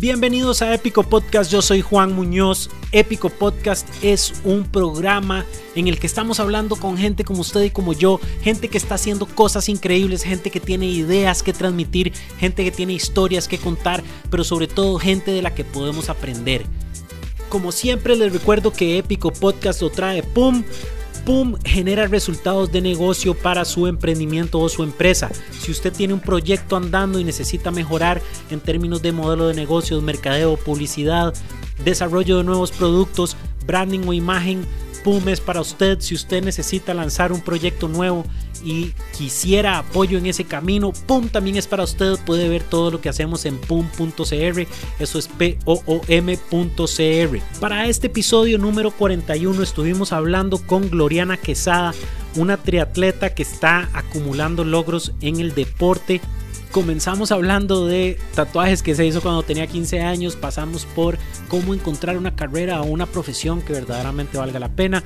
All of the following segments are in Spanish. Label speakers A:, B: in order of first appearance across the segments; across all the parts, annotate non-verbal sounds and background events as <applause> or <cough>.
A: Bienvenidos a Épico Podcast, yo soy Juan Muñoz. Épico Podcast es un programa en el que estamos hablando con gente como usted y como yo, gente que está haciendo cosas increíbles, gente que tiene ideas que transmitir, gente que tiene historias que contar, pero sobre todo gente de la que podemos aprender. Como siempre les recuerdo que Épico Podcast lo trae PUM ¡pum! genera resultados de negocio para su emprendimiento o su empresa. Si usted tiene un proyecto andando y necesita mejorar en términos de modelo de negocios, mercadeo, publicidad, desarrollo de nuevos productos, branding o imagen, PUM es para usted. Si usted necesita lanzar un proyecto nuevo y quisiera apoyo en ese camino, PUM también es para usted. Puede ver todo lo que hacemos en pum.cr. Eso es P-O-O-M.cr. Para este episodio número 41 estuvimos hablando con Gloriana Quesada, una triatleta que está acumulando logros en el deporte comenzamos hablando de tatuajes que se hizo cuando tenía 15 años, pasamos por cómo encontrar una carrera o una profesión que verdaderamente valga la pena.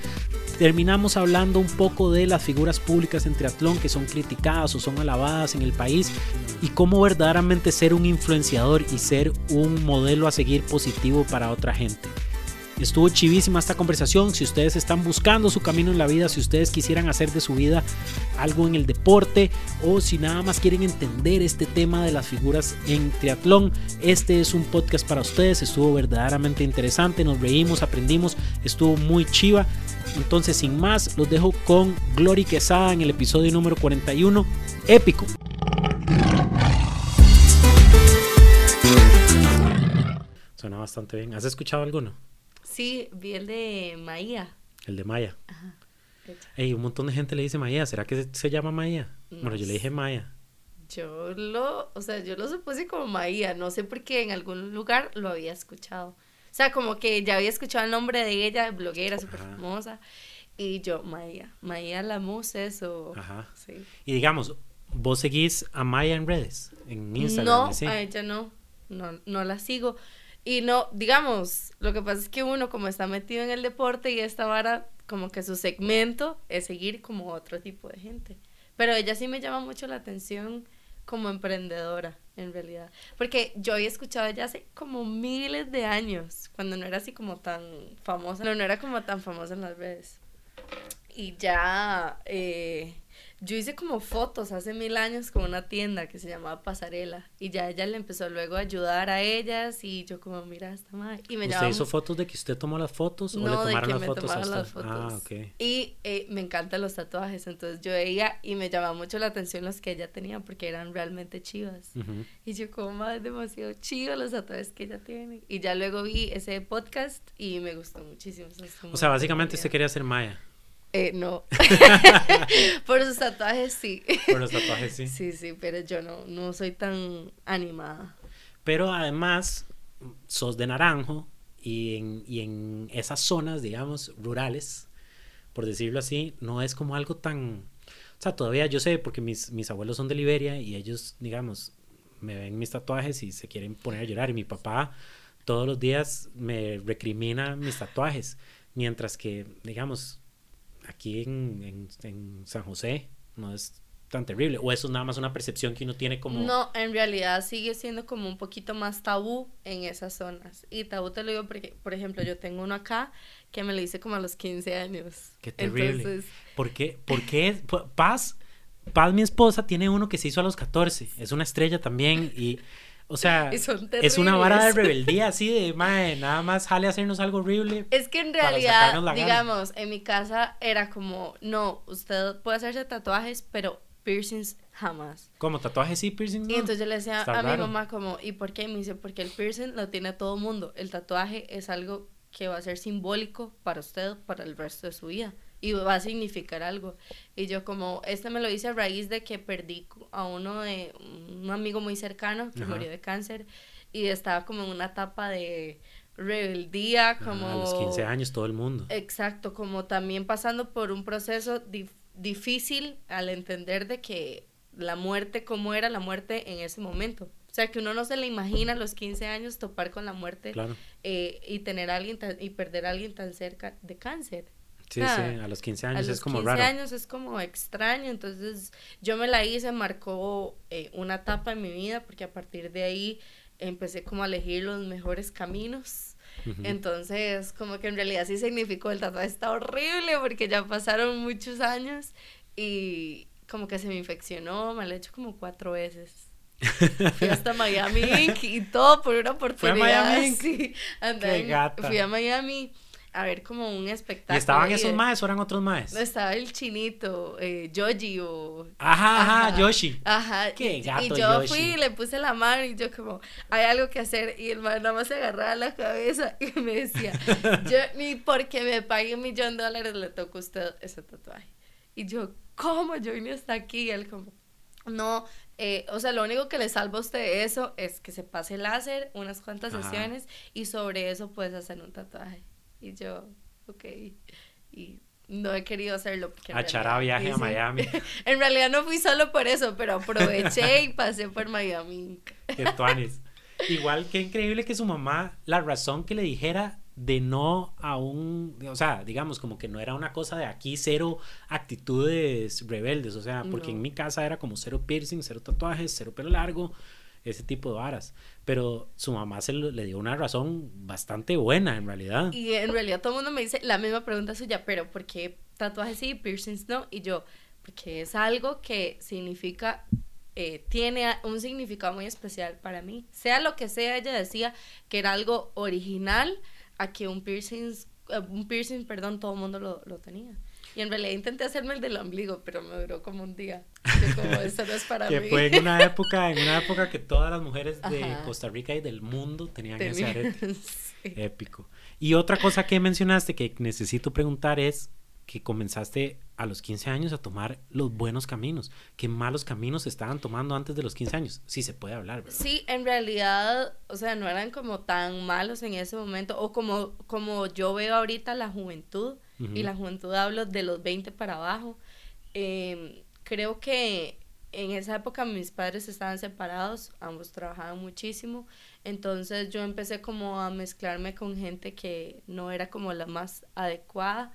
A: Terminamos hablando un poco de las figuras públicas en triatlón que son criticadas o son alabadas en el país y cómo verdaderamente ser un influenciador y ser un modelo a seguir positivo para otra gente. Estuvo chivísima esta conversación. Si ustedes están buscando su camino en la vida, si ustedes quisieran hacer de su vida algo en el deporte o si nada más quieren entender este tema de las figuras en triatlón, este es un podcast para ustedes. Estuvo verdaderamente interesante, nos reímos, aprendimos, estuvo muy chiva. Entonces, sin más, los dejo con Glory Quesada en el episodio número 41, épico. Suena bastante bien. ¿Has escuchado alguno?
B: Sí, vi el de Maía.
A: El de Maya. Ajá. Ey, un montón de gente le dice Maya. ¿Será que se, llama Maya? bueno, yo le dije Maya.
B: Yo lo, o sea, yo lo supuse como Maía. No sé por qué en algún lugar lo había escuchado. O sea, como que ya había escuchado el nombre de ella, bloguera súper famosa. Y yo, Maía. Maía la eso. Ajá.
A: Sí. Y digamos, ¿vos seguís a Maya en redes? En Instagram.
B: No, a ella no. No, no la sigo. Y no, digamos, lo que pasa es que uno como está metido en el deporte y esta vara, como que su segmento es seguir como otro tipo de gente. Pero ella sí me llama mucho la atención como emprendedora, en realidad. Porque yo había escuchado ella hace como miles de años, cuando no era así como tan famosa, no, no era como tan famosa en las redes. Y ya, eh, yo hice como fotos hace mil años con una tienda que se llamaba Pasarela y ya ella le empezó luego a ayudar a ellas y yo como, mira, esta madre. Y
A: me ¿Usted hizo fotos de que usted tomó las fotos o le tomaron las, fotos las, fotos
B: Ah, ok. Y eh, me encantan los tatuajes, entonces yo veía y me llamaba mucho la atención los que ella tenía porque eran realmente chivas. Y yo como, madre, demasiado chivas los tatuajes que ella tiene. Y ya luego vi ese podcast y me gustó muchísimo.
A: O sea, básicamente usted quería ser Maya.
B: Eh, no. <laughs> Por sus tatuajes sí.
A: Por los tatuajes sí.
B: Sí, sí, pero yo no, no soy tan animada.
A: Pero además, sos de Naranjo y en, y en esas zonas, digamos, rurales, por decirlo así, no es como algo tan... O sea, todavía yo sé, porque mis, mis abuelos son de Liberia y ellos, digamos, me ven mis tatuajes y se quieren poner a llorar. Y mi papá todos los días me recrimina mis tatuajes. Mientras que, digamos, aquí en, en, San José no es tan terrible. O eso es nada más una percepción que uno tiene como...
B: No, en realidad sigue siendo como un poquito más tabú en esas zonas. Y tabú te lo digo porque, por ejemplo, yo tengo uno acá que me lo hice como a los 15 años.
A: Qué terrible. Entonces... ¿Por qué? ¿Por qué? Paz, Paz, mi esposa, tiene uno que se hizo a los 14. Es una estrella también y... O sea, <laughs> es una vara de rebeldía <laughs> así de, madre, nada más jale a hacernos algo horrible.
B: Es que en realidad, digamos, en mi casa era como, no, usted puede hacerse tatuajes, pero piercings jamás.
A: ¿Cómo? ¿Tatuajes sí, piercings
B: no? Y entonces yo le decía a mi mamá como, ¿y por qué? Y me dice, porque el piercing lo tiene todo el mundo. El tatuaje es algo que va a ser simbólico para usted para el resto de su vida y va a significar algo. Y yo como, este me lo hice a raíz de que perdí a uno de, un amigo muy cercano que murió de cáncer y estaba como en una etapa de rebeldía, como... a
A: los 15 años todo el mundo.
B: Exacto, como también pasando por un proceso difícil al entender de que la muerte, cómo era la muerte en ese momento. O sea, que uno no se le imagina a los 15 años topar con la muerte eh, y tener a alguien y perder a alguien tan cerca de cáncer.
A: Sí, sí, a los 15 años es como raro.
B: A los 15 años es como extraño, entonces yo me la hice, marcó eh, una etapa en mi vida, porque a partir de ahí empecé como a elegir los mejores caminos. Entonces, como que en realidad sí significó el tatuaje está horrible porque ya pasaron muchos años y como que se me infeccionó, me lo he hecho como cuatro veces. <laughs> Fui hasta Miami y todo por una oportunidad. ¿Fue a Miami? Sí, fui a Miami <laughs> a ver como un espectáculo.
A: ¿Y estaban esos maes o eran otros maes?
B: Estaba el chinito, eh, Yoshi o...
A: Ajá, ajá, Yoshi.
B: Ajá.
A: Qué gato
B: Y yo fui y le puse la mano y yo como, hay algo que hacer. Y el man nada más se agarraba la cabeza y me decía, <laughs> yo ni porque me pague un millón de dólares le toco a usted ese tatuaje. Y yo, ¿cómo? Yo vine hasta aquí y él como, no, eh, o sea, lo único que le salva a usted eso es que se pase láser, unas cuantas sesiones y sobre eso puedes hacer un tatuaje. Y yo, ok. Y no he querido hacerlo.
A: a echar viaje a Miami. <laughs>
B: en realidad no fui solo por eso, pero aproveché <laughs> y pasé por Miami.
A: Qué. Igual que increíble que su mamá, la razón que le dijera de no a un, o sea, digamos como que no era una cosa de aquí cero actitudes rebeldes, o sea, porque en mi casa era como cero piercing, cero tatuajes, cero pelo largo, ese tipo de varas. Pero su mamá se le dio una razón bastante buena en realidad.
B: Y en realidad todo el mundo me dice la misma pregunta suya, pero ¿por qué tatuajes sí, piercings no? Y yo, porque es algo que significa eh, tiene un significado muy especial para mí. Sea lo que sea, ella decía que era algo original a que un piercing, eh, un piercing, perdón, todo el mundo lo, lo tenía. Y en realidad intenté hacerme el del ombligo, pero me duró como un día. Que como <laughs> eso no es para
A: que fue en una época, en una época que todas las mujeres de Costa Rica y del mundo tenían ese arete. <laughs> Épico. Y otra cosa que mencionaste que necesito preguntar es que comenzaste a los 15 años a tomar los buenos caminos. ¿Qué malos caminos estaban tomando antes de los 15 años? Sí se puede hablar, ¿verdad?
B: Sí, en realidad, o sea, no eran como tan malos en ese momento o como, como yo veo ahorita la juventud y la juventud hablo de los 20 para abajo. Em, creo que en esa época mis padres estaban separados, ambos trabajaban muchísimo, entonces yo empecé como a mezclarme con gente que no era como la más adecuada.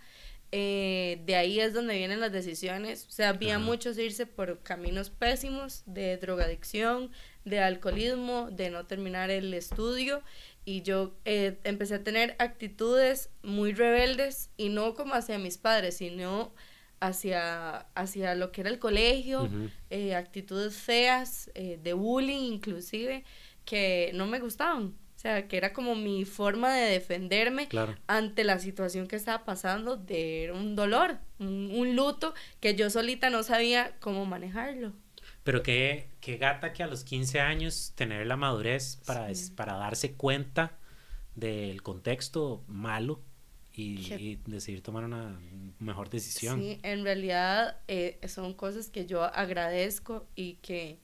B: Eh, de ahí es donde vienen las decisiones, o sea, había muchos irse por caminos pésimos de drogadicción, de alcoholismo, de no terminar el estudio y yo eh, empecé a tener actitudes muy rebeldes y no como hacia mis padres, sino hacia, hacia lo que era el colegio, eh, actitudes feas, eh, de bullying inclusive, que no me gustaban. O sea, que era como mi forma de defenderme ante la situación que estaba pasando de un dolor, un, luto que yo solita no sabía cómo manejarlo.
A: Pero qué, qué gata que a los 15 años tener la madurez para, para darse cuenta del contexto malo y, decidir tomar una mejor decisión.
B: Sí, en realidad eh, son cosas que yo agradezco y que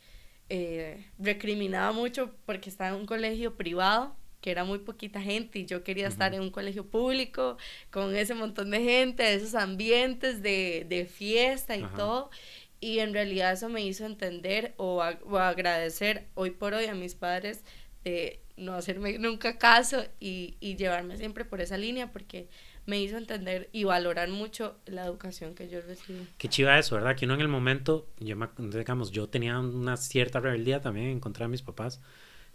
B: eh, recriminaba mucho porque estaba en un colegio privado que era muy poquita gente y yo quería estar en un colegio público con ese montón de gente, esos ambientes de, de fiesta y todo. Y en realidad eso me hizo entender o, agradecer hoy por hoy a mis padres de no hacerme nunca caso y, llevarme siempre por esa línea porque me hizo entender y valorar mucho la educación que yo recibí.
A: Qué chiva eso, ¿verdad? Que uno en el momento, digamos, yo tenía una cierta rebeldía también en contra de mis papás,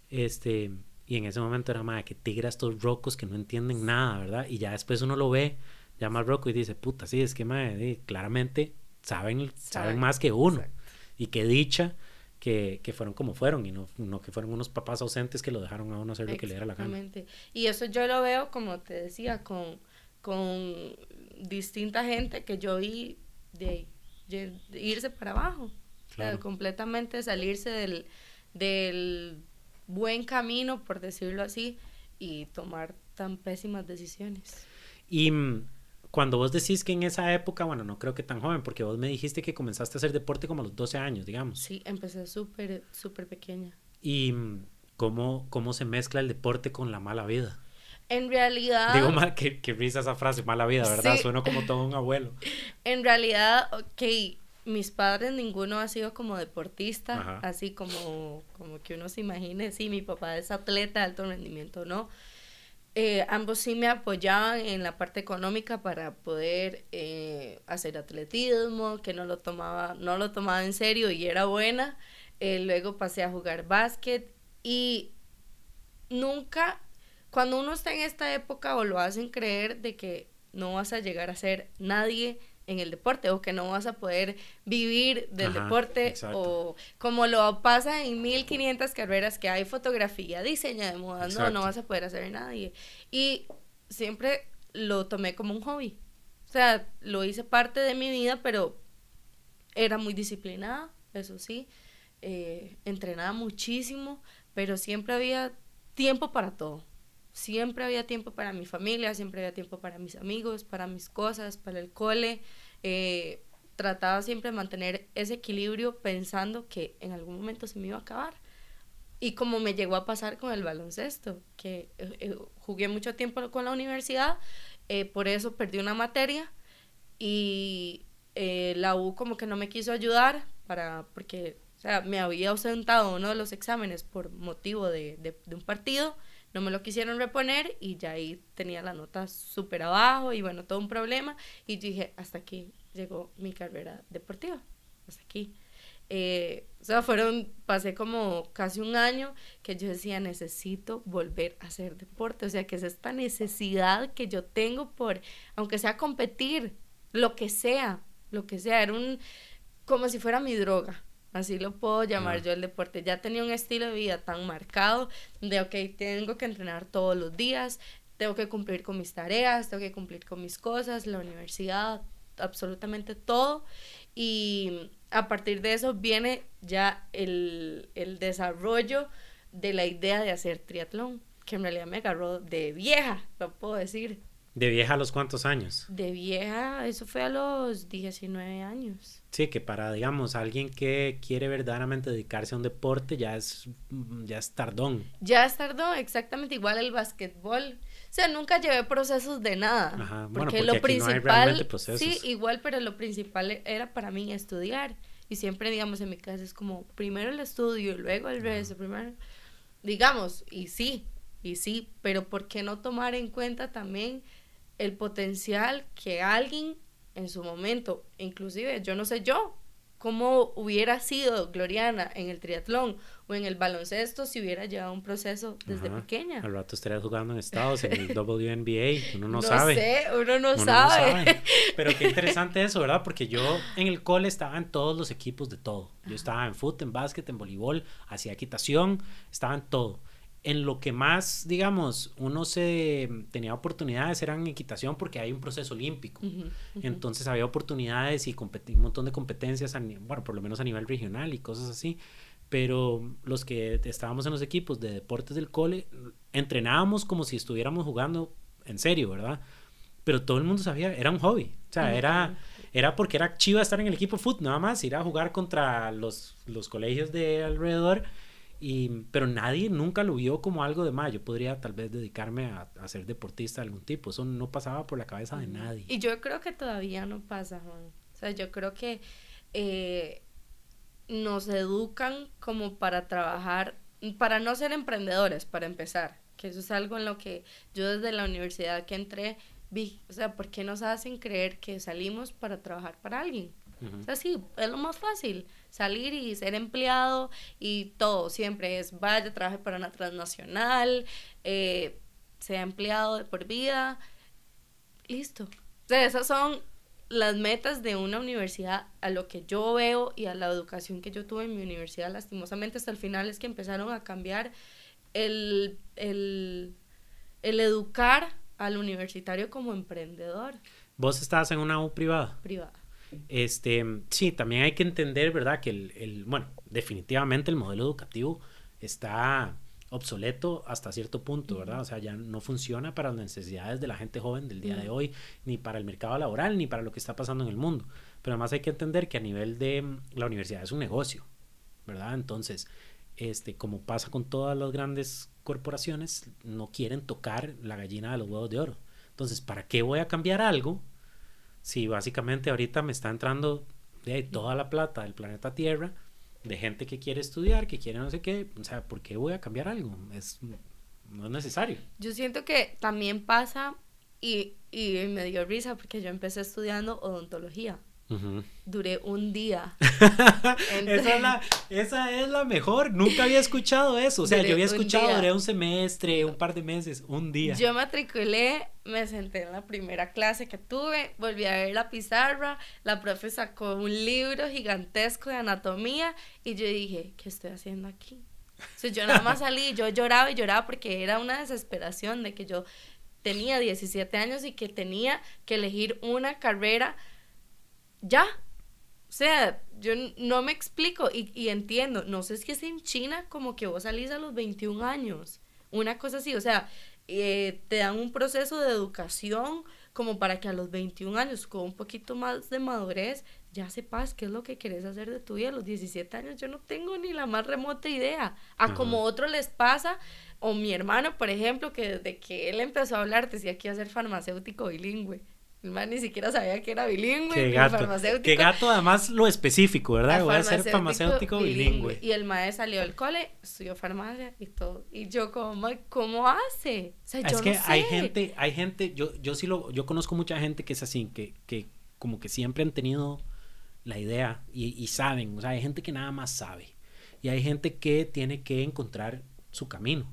A: este, y en ese momento era, madre, que tigra estos rocos que no entienden nada, ¿verdad? Y ya después uno lo ve, llama al roco y dice, puta, sí, es que, madre, claramente saben, saben más que uno. Y qué dicha que, que, fueron como fueron y no, no, que fueron unos papás ausentes que lo dejaron a uno hacer lo que le diera la gana.
B: Y eso yo lo veo, como te decía, con, con distinta gente que yo vi de, irse para abajo. completamente salirse del, del buen camino, por decirlo así, y tomar tan pésimas decisiones.
A: Y mm, cuando vos decís que en esa época, bueno, no creo que tan joven, porque vos me dijiste que comenzaste a hacer deporte como a los 12 años, digamos.
B: Sí, empecé súper, súper pequeña.
A: ¿Y cómo, cómo se mezcla el deporte con la mala vida?
B: En realidad...
A: Digo, mal, que, que risa esa frase, mala vida, ¿verdad? Suena como todo un abuelo. <laughs>
B: En realidad, ok, mis padres ninguno ha sido como deportista, así como, como que uno se imagine, sí, mi papá es atleta de alto rendimiento, ¿no? Eh, ambos sí me apoyaban en la parte económica para poder eh, hacer atletismo, que no lo tomaba, no lo tomaba en serio y era buena. Eh, luego pasé a jugar básquet y nunca, cuando uno está en esta época o lo hacen creer de que no vas a llegar a ser nadie en el deporte o que no vas a poder vivir del deporte o como lo pasa en 1500 carreras que hay fotografía, diseño de moda, no, no vas a poder hacer nadie. Y siempre lo tomé como un hobby. O sea, lo hice parte de mi vida, pero era muy disciplinada, eso sí. Eh, entrenaba muchísimo, pero siempre había tiempo para todo. Siempre había tiempo para mi familia, siempre había tiempo para mis amigos, para mis cosas, para el cole. Eh, trataba siempre de mantener ese equilibrio pensando que en algún momento se me iba a acabar. Y como me llegó a pasar con el baloncesto, que eh, jugué mucho tiempo con la universidad, por eso perdí una materia y la U como que no me quiso ayudar para, porque me había ausentado uno de los exámenes por motivo de, de, un partido, no me lo quisieron reponer y ya ahí tenía la nota súper abajo y bueno, todo un problema. Y dije, hasta aquí llegó mi carrera deportiva, hasta aquí. Eh, o sea, fueron, pasé como casi un año que yo decía, necesito volver a hacer deporte. O sea, que es esta necesidad que yo tengo por, aunque sea competir, lo que sea, lo que sea, era un, como si fuera mi droga. Así lo puedo llamar yo el deporte. Ya tenía un estilo de vida tan marcado de, ok, tengo que entrenar todos los días, tengo que cumplir con mis tareas, tengo que cumplir con mis cosas, la universidad, absolutamente todo. Y a partir de eso viene ya el, el desarrollo de la idea de hacer triatlón, que en realidad me agarró de vieja, lo puedo decir.
A: ¿De vieja a los cuántos años?
B: De vieja, eso fue a los 19 años.
A: Sí, que para, digamos, alguien que quiere verdaderamente dedicarse a un deporte ya es, ya es tardón.
B: Ya es tardón, exactamente igual el básquetbol. O sea, nunca llevé procesos de nada. Ajá, porque, porque lo principal. sí, igual, pero lo principal era para mí estudiar. Y siempre, digamos, en mi casa es como primero el estudio, luego el resto, primero. Digamos, y sí, y sí, pero ¿por qué no tomar en cuenta también el potencial que alguien en su momento, inclusive yo no sé yo, cómo hubiera sido Gloriana en el triatlón o en el baloncesto si hubiera llevado un proceso desde pequeña.
A: Al rato estaría jugando en Estados, en el <laughs> WNBA, uno no, sabe.
B: Sé, uno no sabe.
A: Pero qué interesante <laughs> eso, ¿verdad? Porque yo en el cole estaba en todos los equipos de todo. Yo estaba en fútbol, en básquet, en voleibol, hacía equitación, estaba en todo en lo que más, digamos, uno se tenía oportunidades era en equitación porque hay un proceso olímpico. Entonces había oportunidades y un montón de competencias, bueno, por lo menos a nivel regional y cosas así. Pero los que estábamos en los equipos de deportes del cole, entrenábamos como si estuviéramos jugando en serio, ¿verdad? Pero todo el mundo sabía, era un hobby. O sea, era, era porque era chiva estar en el equipo foot, nada más, ir a jugar contra los, los colegios de alrededor y, pero nadie nunca lo vio como algo de más. Yo podría tal vez dedicarme a, ser deportista de algún tipo. Eso no pasaba por la cabeza de nadie.
B: Y yo creo que todavía no pasa, Juan. O sea, yo creo que eh, nos educan como para trabajar, para no ser emprendedores, para empezar. Que eso es algo en lo que yo desde la universidad que entré vi. O sea, ¿por qué nos hacen creer que salimos para trabajar para alguien? O sea, sí, es lo más fácil salir y ser empleado y todo, siempre es vaya, trabaje para una transnacional, eh, sea empleado de por vida, listo. O sea, esas son las metas de una universidad a lo que yo veo y a la educación que yo tuve en mi universidad, lastimosamente hasta el final es que empezaron a cambiar el, el, el educar al universitario como emprendedor.
A: ¿Vos estabas en una U privada?
B: Privada.
A: Este, sí, también hay que entender, ¿verdad? Que el, el, bueno, definitivamente el modelo educativo está obsoleto hasta cierto punto, ¿verdad? O sea, ya no funciona para las necesidades de la gente joven del día de hoy, ni para el mercado laboral, ni para lo que está pasando en el mundo. Pero además hay que entender que a nivel de mm, la universidad es un negocio, ¿verdad? Entonces, este, como pasa con todas las grandes corporaciones, no quieren tocar la gallina de los huevos de oro. Entonces, ¿para qué voy a cambiar algo si básicamente ahorita me está entrando de toda la plata del planeta Tierra de gente que quiere estudiar, que quiere no sé qué, o sea, ¿por qué voy a cambiar algo? Es, no es necesario.
B: Yo siento que también pasa, y, y me dio risa porque yo empecé estudiando odontología. Duré un día. <laughs>
A: esa, es la, <laughs> esa, es la, mejor. Nunca había escuchado eso. O sea, yo había escuchado, duré un semestre, un par de meses, un día.
B: Yo matriculé, me senté en la primera clase que tuve, volví a ver la pizarra, la profe sacó un libro gigantesco de anatomía y yo dije, ¿qué estoy haciendo aquí? Sea, yo nada más salí, yo lloraba y lloraba porque era una desesperación de que yo tenía 17 años y que tenía que elegir una carrera ya. O sea, yo no me explico y, entiendo, no sé si es en China como que vos salís a los 21 años, una cosa así, o sea, eh, te dan un proceso de educación como para que a los 21 años, con un poquito más de madurez, ya sepas qué es lo que quieres hacer de tu vida. A los 17 años yo no tengo ni la más remota idea. A como otros les pasa, o mi hermano, por ejemplo, que desde que él empezó a hablar decía que iba a ser farmacéutico bilingüe. El man ni siquiera sabía que era bilingüe.
A: Qué gato. Farmacéutico. Qué gato, además lo específico, ¿verdad? Voy a ser farmacéutico bilingüe.
B: Y el maestro salió del cole, estudió farmacia y todo. Y yo como, ¿cómo hace? O sea,
A: es que hay gente, hay gente, yo, yo sí lo, yo conozco mucha gente que es así, que, que como que siempre han tenido la idea y, y saben, o sea, hay gente que nada más sabe. Y hay gente que tiene que encontrar su camino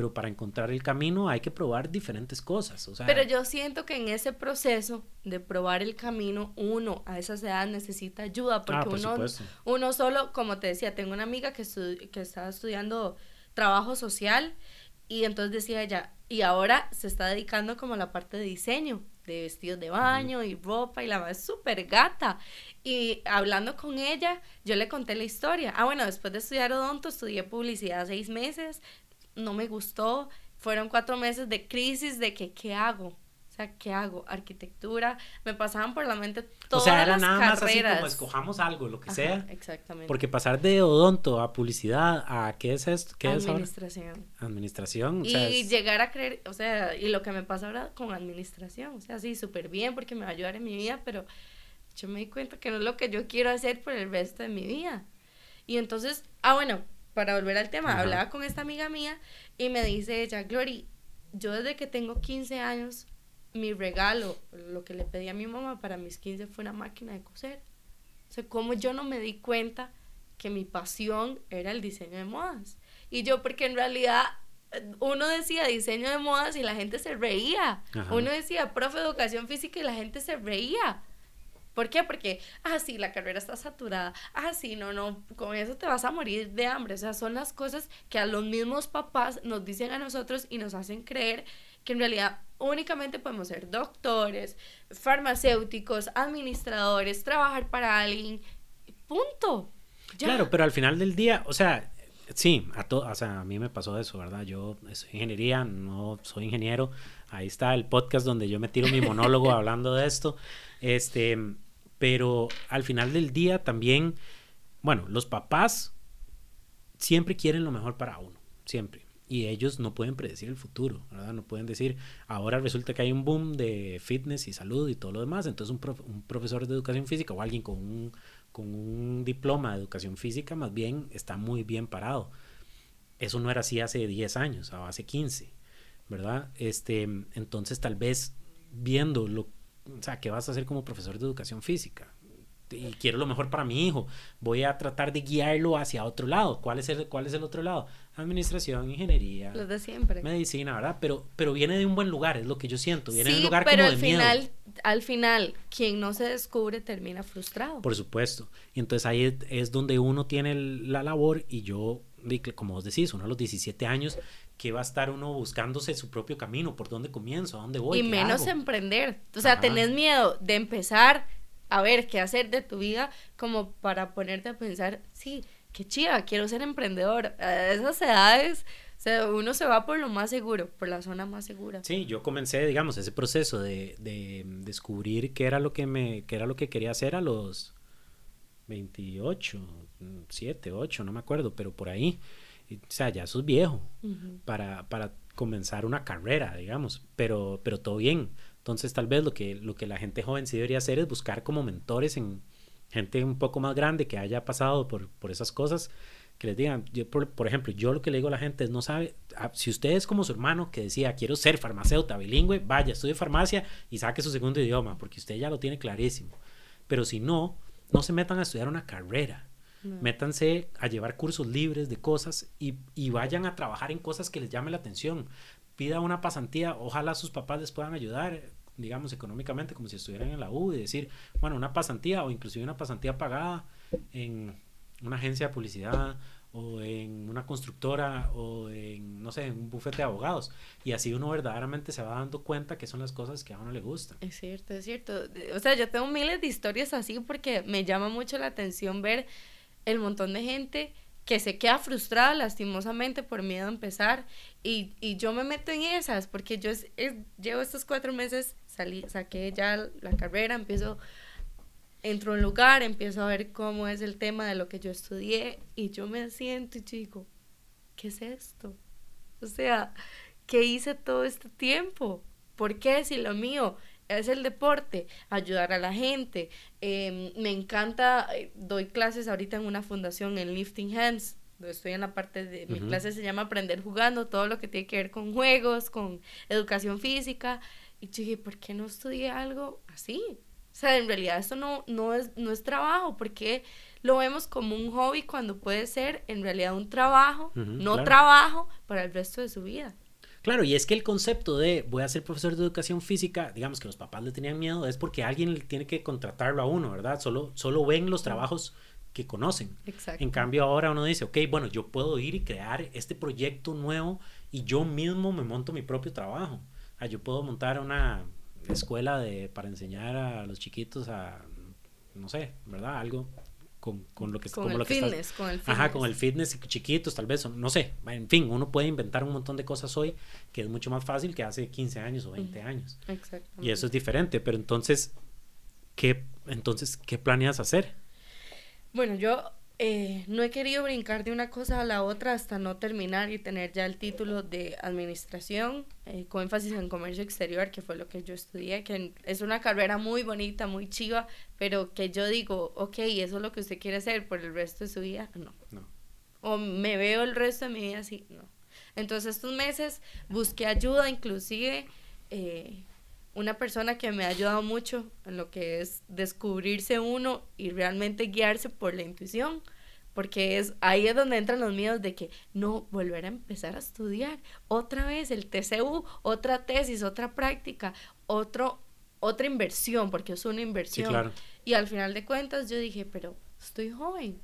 A: pero para encontrar el camino hay que probar diferentes cosas. O sea,
B: pero yo siento que en ese proceso de probar el camino, uno a esas edades necesita ayuda, porque ah, uno, uno solo, como te decía, tengo una amiga que, que estaba estudiando trabajo social y entonces decía ella, y ahora se está dedicando como a la parte de diseño, de vestidos de baño y ropa, y la más súper gata. Y hablando con ella, yo le conté la historia. Ah, bueno, después de estudiar odonto, estudié publicidad seis meses, no me gustó. Fueron cuatro meses de crisis de que, ¿qué hago? O sea, ¿qué hago? Arquitectura. Me pasaban por la mente todas O sea, era nada más así como
A: escogamos algo, lo que sea. Exactamente. Porque pasar de odonto a publicidad a ¿qué es esto? ¿Qué
B: administración.
A: Es Administración.
B: y llegar a creer, o sea, y lo que me pasa ahora con administración. O sea, sí, súper bien porque me va a ayudar en mi vida, pero yo me di cuenta que no es lo que yo quiero hacer por el resto de mi vida. Y entonces, ah, bueno, para volver al tema, hablaba con esta amiga mía y me dice ella, Glory, yo desde que tengo 15 años, mi regalo, lo que le pedí a mi mamá para mis 15 fue una máquina de coser. O sea, cómo yo no me di cuenta que mi pasión era el diseño de modas. Y yo, porque en realidad uno decía diseño de modas y la gente se reía. Uno decía profe de educación física y la gente se reía. ¿Por qué? Porque, ah, sí, la carrera está saturada. Ah, sí, no, no, con eso te vas a morir de hambre. O sea, son las cosas que a los mismos papás nos dicen a nosotros y nos hacen creer que en realidad únicamente podemos ser doctores, farmacéuticos, administradores, trabajar para alguien. Punto.
A: Claro, pero al final del día, o sea, sí, a, to o sea, a mí me pasó eso, ¿verdad? Yo soy ingeniería, no soy ingeniero. Ahí está el podcast donde yo me tiro mi monólogo <laughs> hablando de esto. Este, pero al final del día también, bueno, los papás siempre quieren lo mejor para uno, siempre. Y ellos no pueden predecir el futuro, ¿verdad? No pueden decir, ahora resulta que hay un boom de fitness y salud y todo lo demás, entonces un, profesor de educación física o alguien con un, con un diploma de educación física más bien está muy bien parado. Eso no era así hace 10 años, o hace 15, ¿verdad? Este, entonces tal vez viendo lo o sea, ¿qué vas a hacer como profesor de educación física? Y quiero lo mejor para mi hijo. Voy a tratar de guiarlo hacia otro lado. ¿Cuál es el, cuál es el otro lado? Administración, ingeniería.
B: Los de siempre.
A: Medicina, ¿verdad? Pero, pero viene de un buen lugar, es lo que yo siento. Viene
B: de
A: un lugar
B: pero como al final, al final, quien no se descubre termina frustrado.
A: Por supuesto. Y entonces ahí es, donde uno tiene la labor y yo, como vos decís, uno a los 17 años que va a estar uno buscándose su propio camino, por dónde comienzo, a dónde voy.
B: Y menos emprender. O sea, tenés miedo de empezar a ver qué hacer de tu vida como para ponerte a pensar, sí, qué chida, quiero ser emprendedor. A esas edades, o sea, uno se va por lo más seguro, por la zona más segura.
A: Sí, yo comencé, digamos, ese proceso de, de descubrir qué era lo que me, qué era lo que quería hacer a los 28, 7, 8, no me acuerdo, pero por ahí o sea, ya sos viejo para, para comenzar una carrera, digamos, pero, pero todo bien. Entonces, tal vez lo que, lo que la gente joven sí debería hacer es buscar como mentores en gente un poco más grande que haya pasado por, por esas cosas, que les digan, yo, por, ejemplo, yo lo que le digo a la gente es, no sabe, ah, si usted es como su hermano que decía, quiero ser farmacéuta bilingüe, vaya, estudie farmacia y saque su segundo idioma, porque usted ya lo tiene clarísimo. Pero si no, no se metan a estudiar una carrera. Métanse a llevar cursos libres de cosas y, y, vayan a trabajar en cosas que les llame la atención. Pida una pasantía, ojalá sus papás les puedan ayudar, digamos, económicamente, como si estuvieran en la U, y decir, bueno, una pasantía o inclusive una pasantía pagada en una agencia de publicidad o en una constructora o en, no sé, en un bufete de abogados. Y así uno verdaderamente se va dando cuenta que son las cosas que a uno le gustan.
B: Es cierto, es cierto. O sea, yo tengo miles de historias así porque me llama mucho la atención ver el montón de gente que se queda frustrada lastimosamente por miedo a empezar y, y yo me meto en esas porque yo llevo estos cuatro meses, salí, saqué ya la carrera, empiezo entro a un lugar, empiezo a ver cómo es el tema de lo que yo estudié y yo me siento y digo, ¿qué es esto? O sea, ¿qué hice todo este tiempo? ¿Por qué si lo mío es el deporte, ayudar a la gente? Em, me encanta, eh, doy clases ahorita en una fundación en Lifting Hands. Estoy en la parte de mi clase se llama Aprender jugando, todo lo que tiene que ver con juegos, con educación física. Y dije, ¿por qué no estudié algo así? O sea, en realidad esto no, no, es, no es trabajo, porque lo vemos como un hobby cuando puede ser en realidad un trabajo, no trabajo para el resto de su vida.
A: Claro, y es que el concepto de voy a ser profesor de educación física, digamos que los papás le tenían miedo, es porque alguien tiene que contratarlo a uno, ¿verdad? Solo, solo ven los trabajos que conocen. Exacto. En cambio ahora uno dice, ok, bueno, yo puedo ir y crear este proyecto nuevo y yo mismo me monto mi propio trabajo. Ah, yo puedo montar una escuela de, para enseñar a los chiquitos a, no sé, ¿verdad? Algo con, con lo que
B: con el fitness, con el
A: fitness. Ajá, con el fitness chiquitos, tal vez, no sé. En fin, uno puede inventar un montón de cosas hoy que es mucho más fácil que hace 15 años o 20 años. Exacto. Y eso es diferente, pero entonces, ¿qué, entonces, ¿qué planeas hacer?
B: Bueno, yo eh, no he querido brincar de una cosa a la otra hasta no terminar y tener ya el título de administración eh, con énfasis en comercio exterior, que fue lo que yo estudié, que es una carrera muy bonita, muy chiva, pero que yo digo, ok, eso es lo que usted quiere hacer por el resto de su vida, no. no. O me veo el resto de mi vida así, no. Entonces estos meses busqué ayuda, inclusive eh, una persona que me ha ayudado mucho en lo que es descubrirse uno y realmente guiarse por la intuición, porque es ahí es donde entran los miedos de que no volver a empezar a estudiar otra vez el TCU, otra tesis, otra práctica, otro otra inversión, porque es una inversión. Y al final de cuentas yo dije, pero estoy joven,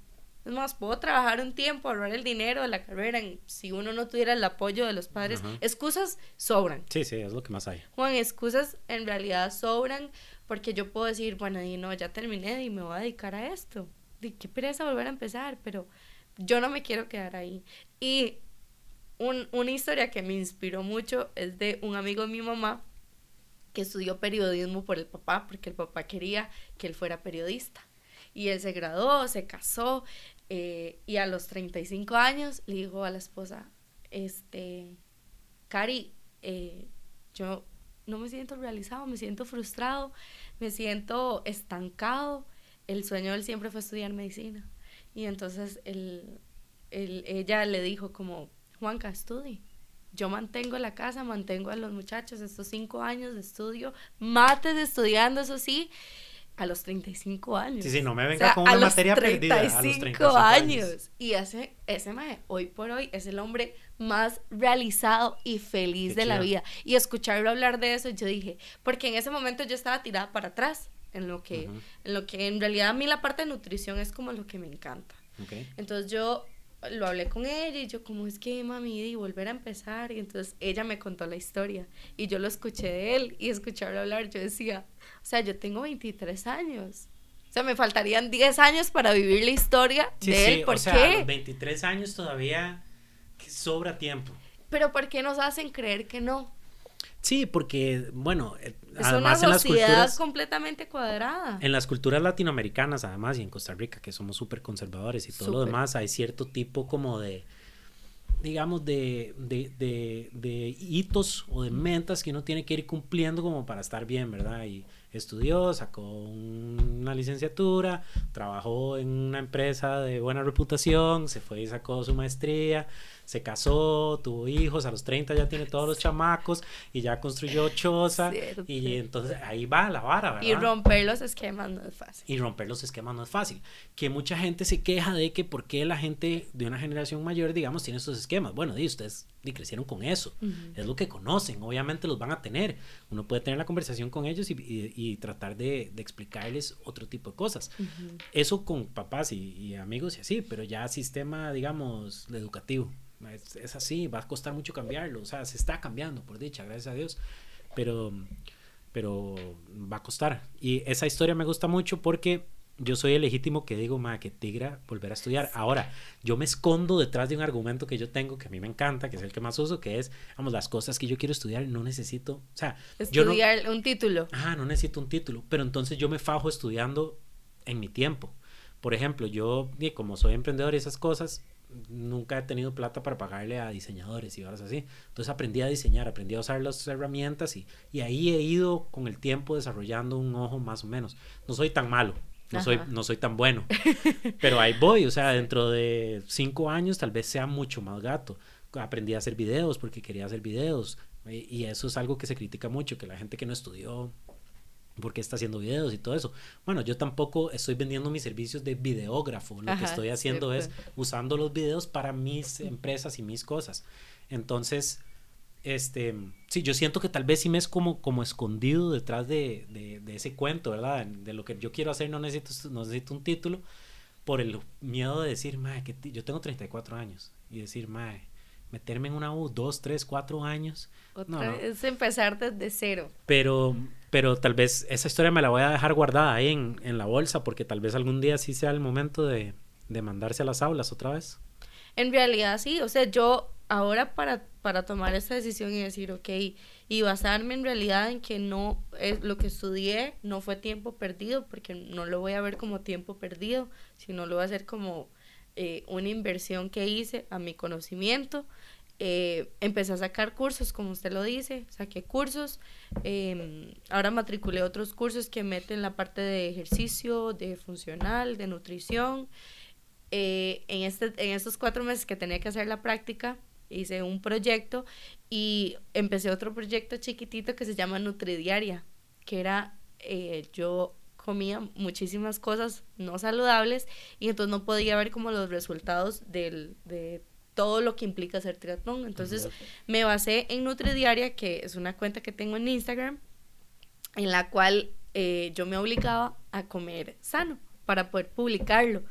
B: es más, puedo trabajar un tiempo, ahorrar el dinero de la carrera. si uno no tuviera el apoyo de los padres, excusas sobran.
A: Sí, sí, es lo que más hay.
B: Juan, excusas en realidad sobran porque yo puedo decir, bueno, y no, ya terminé y me voy a dedicar a esto. De qué pereza volver a empezar, pero yo no me quiero quedar ahí. Y un, una historia que me inspiró mucho es de un amigo de mi mamá que estudió periodismo por el papá, porque el papá quería que él fuera periodista. Y él se graduó, se casó eh, y a los 35 años le dijo a la esposa, este, Cari, eh, yo no me siento realizado, me siento frustrado, me siento estancado. El sueño de él siempre fue estudiar medicina. Y entonces ella le dijo como, Juanca, estudie. Yo mantengo la casa, mantengo a los muchachos estos cinco años de estudio, mates estudiando, eso sí, a los 35 años.
A: Sí, sí, no me venga con una materia perdida. A los 35
B: años. Y ese, ese mae, hoy por hoy, es el hombre más realizado y feliz de la vida. Y escucharlo hablar de eso, yo dije, porque en ese momento yo estaba tirada para atrás, en lo que, en, lo que en realidad a mí la parte de nutrición es como lo que me encanta. Entonces yo lo hablé con ella y yo como es que mami y volver a empezar y entonces ella me contó la historia y yo lo escuché de él y escucharlo hablar yo decía o sea yo tengo 23 años. O sea me faltarían 10 años para vivir la historia de él ¿por o sea,
A: 23 años todavía sobra tiempo.
B: Pero ¿por qué nos hacen creer que no?
A: Sí, porque, bueno, eh,
B: es además una sociedad en las completamente cuadrada.
A: En las culturas latinoamericanas, además, y en Costa Rica, que somos súper conservadores y todo lo demás, hay cierto tipo como de, digamos, de, de, de, de, hitos o de metas que uno tiene que ir cumpliendo como para estar bien, ¿verdad? Y estudió, sacó una licenciatura, trabajó en una empresa de buena reputación, se fue y sacó su maestría, se casó, tuvo hijos, a los 30 ya tiene todos los chamacos y ya construyó choza <laughs> y entonces ahí va la vara, ¿verdad?
B: Y romper los esquemas no es fácil.
A: Y romper los esquemas no es fácil. Que mucha gente se queja de que por qué la gente de una generación mayor, digamos, tiene estos esquemas. Bueno, di ustedes y crecieron con eso, es lo que conocen, obviamente los van a tener. Uno puede tener la conversación con ellos y, tratar de, explicarles otro tipo de cosas. Eso con papás y, y amigos y así, pero ya sistema, digamos, educativo es, así, va a costar mucho cambiarlo, o sea, se está cambiando, por dicha, gracias a Dios, pero, pero va a costar. Y esa historia me gusta mucho porque yo soy el legítimo que digo, ma, que tigra volver a estudiar. Ahora, yo me escondo detrás de un argumento que yo tengo, que a mí me encanta, que es el que más uso, que es, vamos, las cosas que yo quiero estudiar, no necesito, o sea,
B: estudiar
A: yo
B: un título.
A: Ah, no necesito un título, pero entonces yo me fajo estudiando en mi tiempo. Por ejemplo, yo, como soy emprendedor y esas cosas, nunca he tenido plata para pagarle a diseñadores y horas así. Entonces aprendí a diseñar, aprendí a usar las herramientas y, y ahí he ido con el tiempo desarrollando un ojo más o menos. No soy tan malo, no soy, no soy tan bueno, pero ahí voy, o sea, <laughs> dentro de cinco años tal vez sea mucho más gato. Aprendí a hacer videos porque quería hacer videos y eso es algo que se critica mucho, que la gente que no estudió porque está haciendo videos y todo eso. Bueno, yo tampoco estoy vendiendo mis servicios de videógrafo. Lo que estoy haciendo es usando los videos para mis empresas y mis cosas. Entonces, este, sí, yo siento que tal vez sí me es como, como escondido detrás de, de, ese cuento, ¿verdad? De lo que yo quiero hacer no necesito, no necesito un título por el miedo de decir, mae, que yo tengo 34 años y decir, mae, meterme en una U dos, tres, cuatro años.
B: Es empezar desde cero.
A: Pero, pero tal vez esa historia me la voy a dejar guardada ahí en, en la bolsa porque tal vez algún día sí sea el momento de, de mandarse a las aulas otra vez.
B: En realidad sí, o sea, yo ahora para, para tomar esta decisión y decir, ok, y basarme en realidad en que no es lo que estudié, no fue tiempo perdido, porque no lo voy a ver como tiempo perdido, sino lo voy a hacer como eh, una inversión que hice a mi conocimiento. Eh, empecé a sacar cursos, como usted lo dice, saqué cursos. Em, ahora matriculé otros cursos que meten la parte de ejercicio, de funcional, de nutrición. Eh, en, este, en estos cuatro meses que tenía que hacer la práctica, hice un proyecto y empecé otro proyecto chiquitito que se llama Nutridiaria, que era yo comía muchísimas cosas no saludables y entonces no podía ver como los resultados del, de todo lo que implica hacer triatlón. Entonces me basé en Nutridiaria, que es una cuenta que tengo en Instagram, en la cual eh, yo me obligaba a comer sano para poder publicarlo.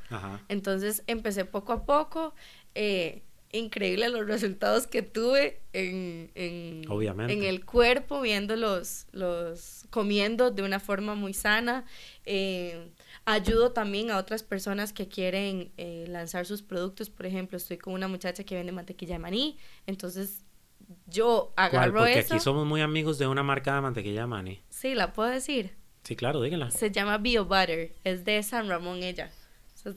B: Entonces empecé poco a poco. Eh, increíble los resultados que tuve en, en, en el cuerpo, viendo los, los, comiendo de una forma muy sana. Eh, ayudo también a otras personas que quieren eh, lanzar sus productos. Por ejemplo, estoy con una muchacha que vende mantequilla de maní. Entonces, yo agarro
A: Porque aquí somos muy amigos de una marca de mantequilla de maní.
B: Sí, ¿la puedo decir?
A: Sí, claro, díganla.
B: Se llama Bio Butter. Es de San Ramón ella.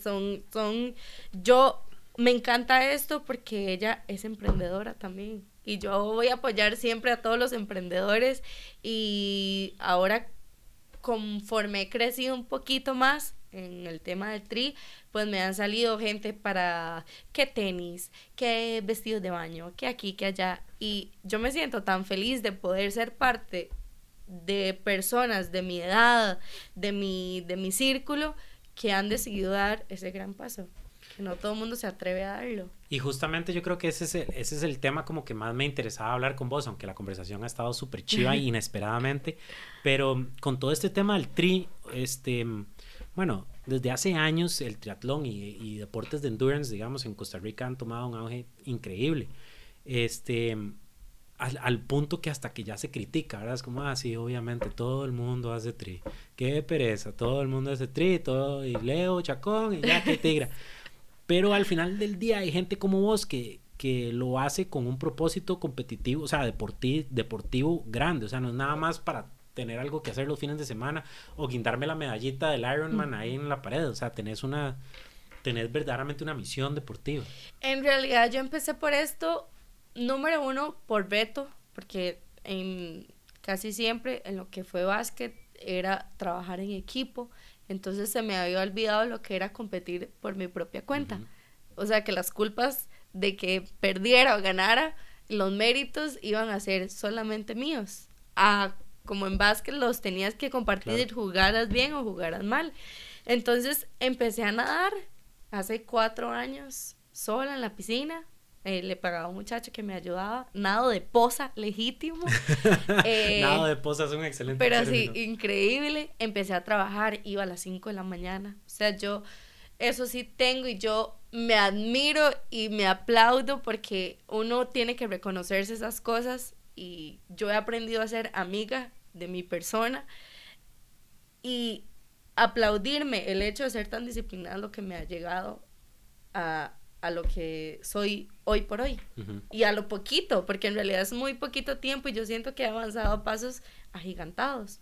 B: son, son, yo me encanta esto porque ella es emprendedora también. Y yo voy a apoyar siempre a todos los emprendedores. Y ahora, conforme he crecido un poquito más en el tema del tri, pues me han salido gente para qué tenis, qué vestidos de baño, qué aquí, qué allá. Y yo me siento tan feliz de poder ser parte de personas de mi edad, de mi, de mi círculo, que han decidido dar ese gran paso no todo el mundo se atreve a darlo.
A: Y justamente yo creo que ese es, el, ese es el tema como que más me interesaba hablar con vos, aunque la conversación ha estado súper chiva inesperadamente, pero con todo este tema del tri, este, bueno, desde hace años el triatlón y, deportes de endurance, digamos, en Costa Rica han tomado un auge increíble. Este, al, punto que hasta que ya se critica, ¿verdad? Es como, ah, sí, obviamente, todo el mundo hace tri. Qué pereza, todo el mundo hace tri, todo, y Leo, Chacón, y ya, qué tigra. <laughs> Pero al final del día hay gente como vos que, que lo hace con un propósito competitivo, o sea, deportivo, deportivo grande, o sea, no es nada más para tener algo que hacer los fines de semana o guindarme la medallita del Ironman ahí en la pared, o sea, tenés una tenés verdaderamente una misión deportiva.
B: En realidad yo empecé por esto, número uno, por Beto, porque en casi siempre en lo que fue básquet era trabajar en equipo. Entonces se me había olvidado lo que era competir por mi propia cuenta. O sea que las culpas de que perdiera o ganara, los méritos iban a ser solamente míos. A, como en básquet los tenías que compartir, jugaras bien o jugaras mal. Entonces empecé a nadar hace cuatro años sola en la piscina. Eh, le pagaba a un muchacho que me ayudaba. Nado de posa, legítimo. <laughs>
A: Eh, Nado de posa es un excelente
B: Pero sí, increíble. Empecé a trabajar, iba a las 5 de la mañana. O sea, yo eso sí tengo y yo me admiro y me aplaudo porque uno tiene que reconocerse esas cosas y yo he aprendido a ser amiga de mi persona y aplaudirme el hecho de ser tan disciplinada lo que me ha llegado a, a lo que soy hoy por hoy y a lo poquito, porque en realidad es muy poquito tiempo y yo siento que he avanzado a pasos agigantados.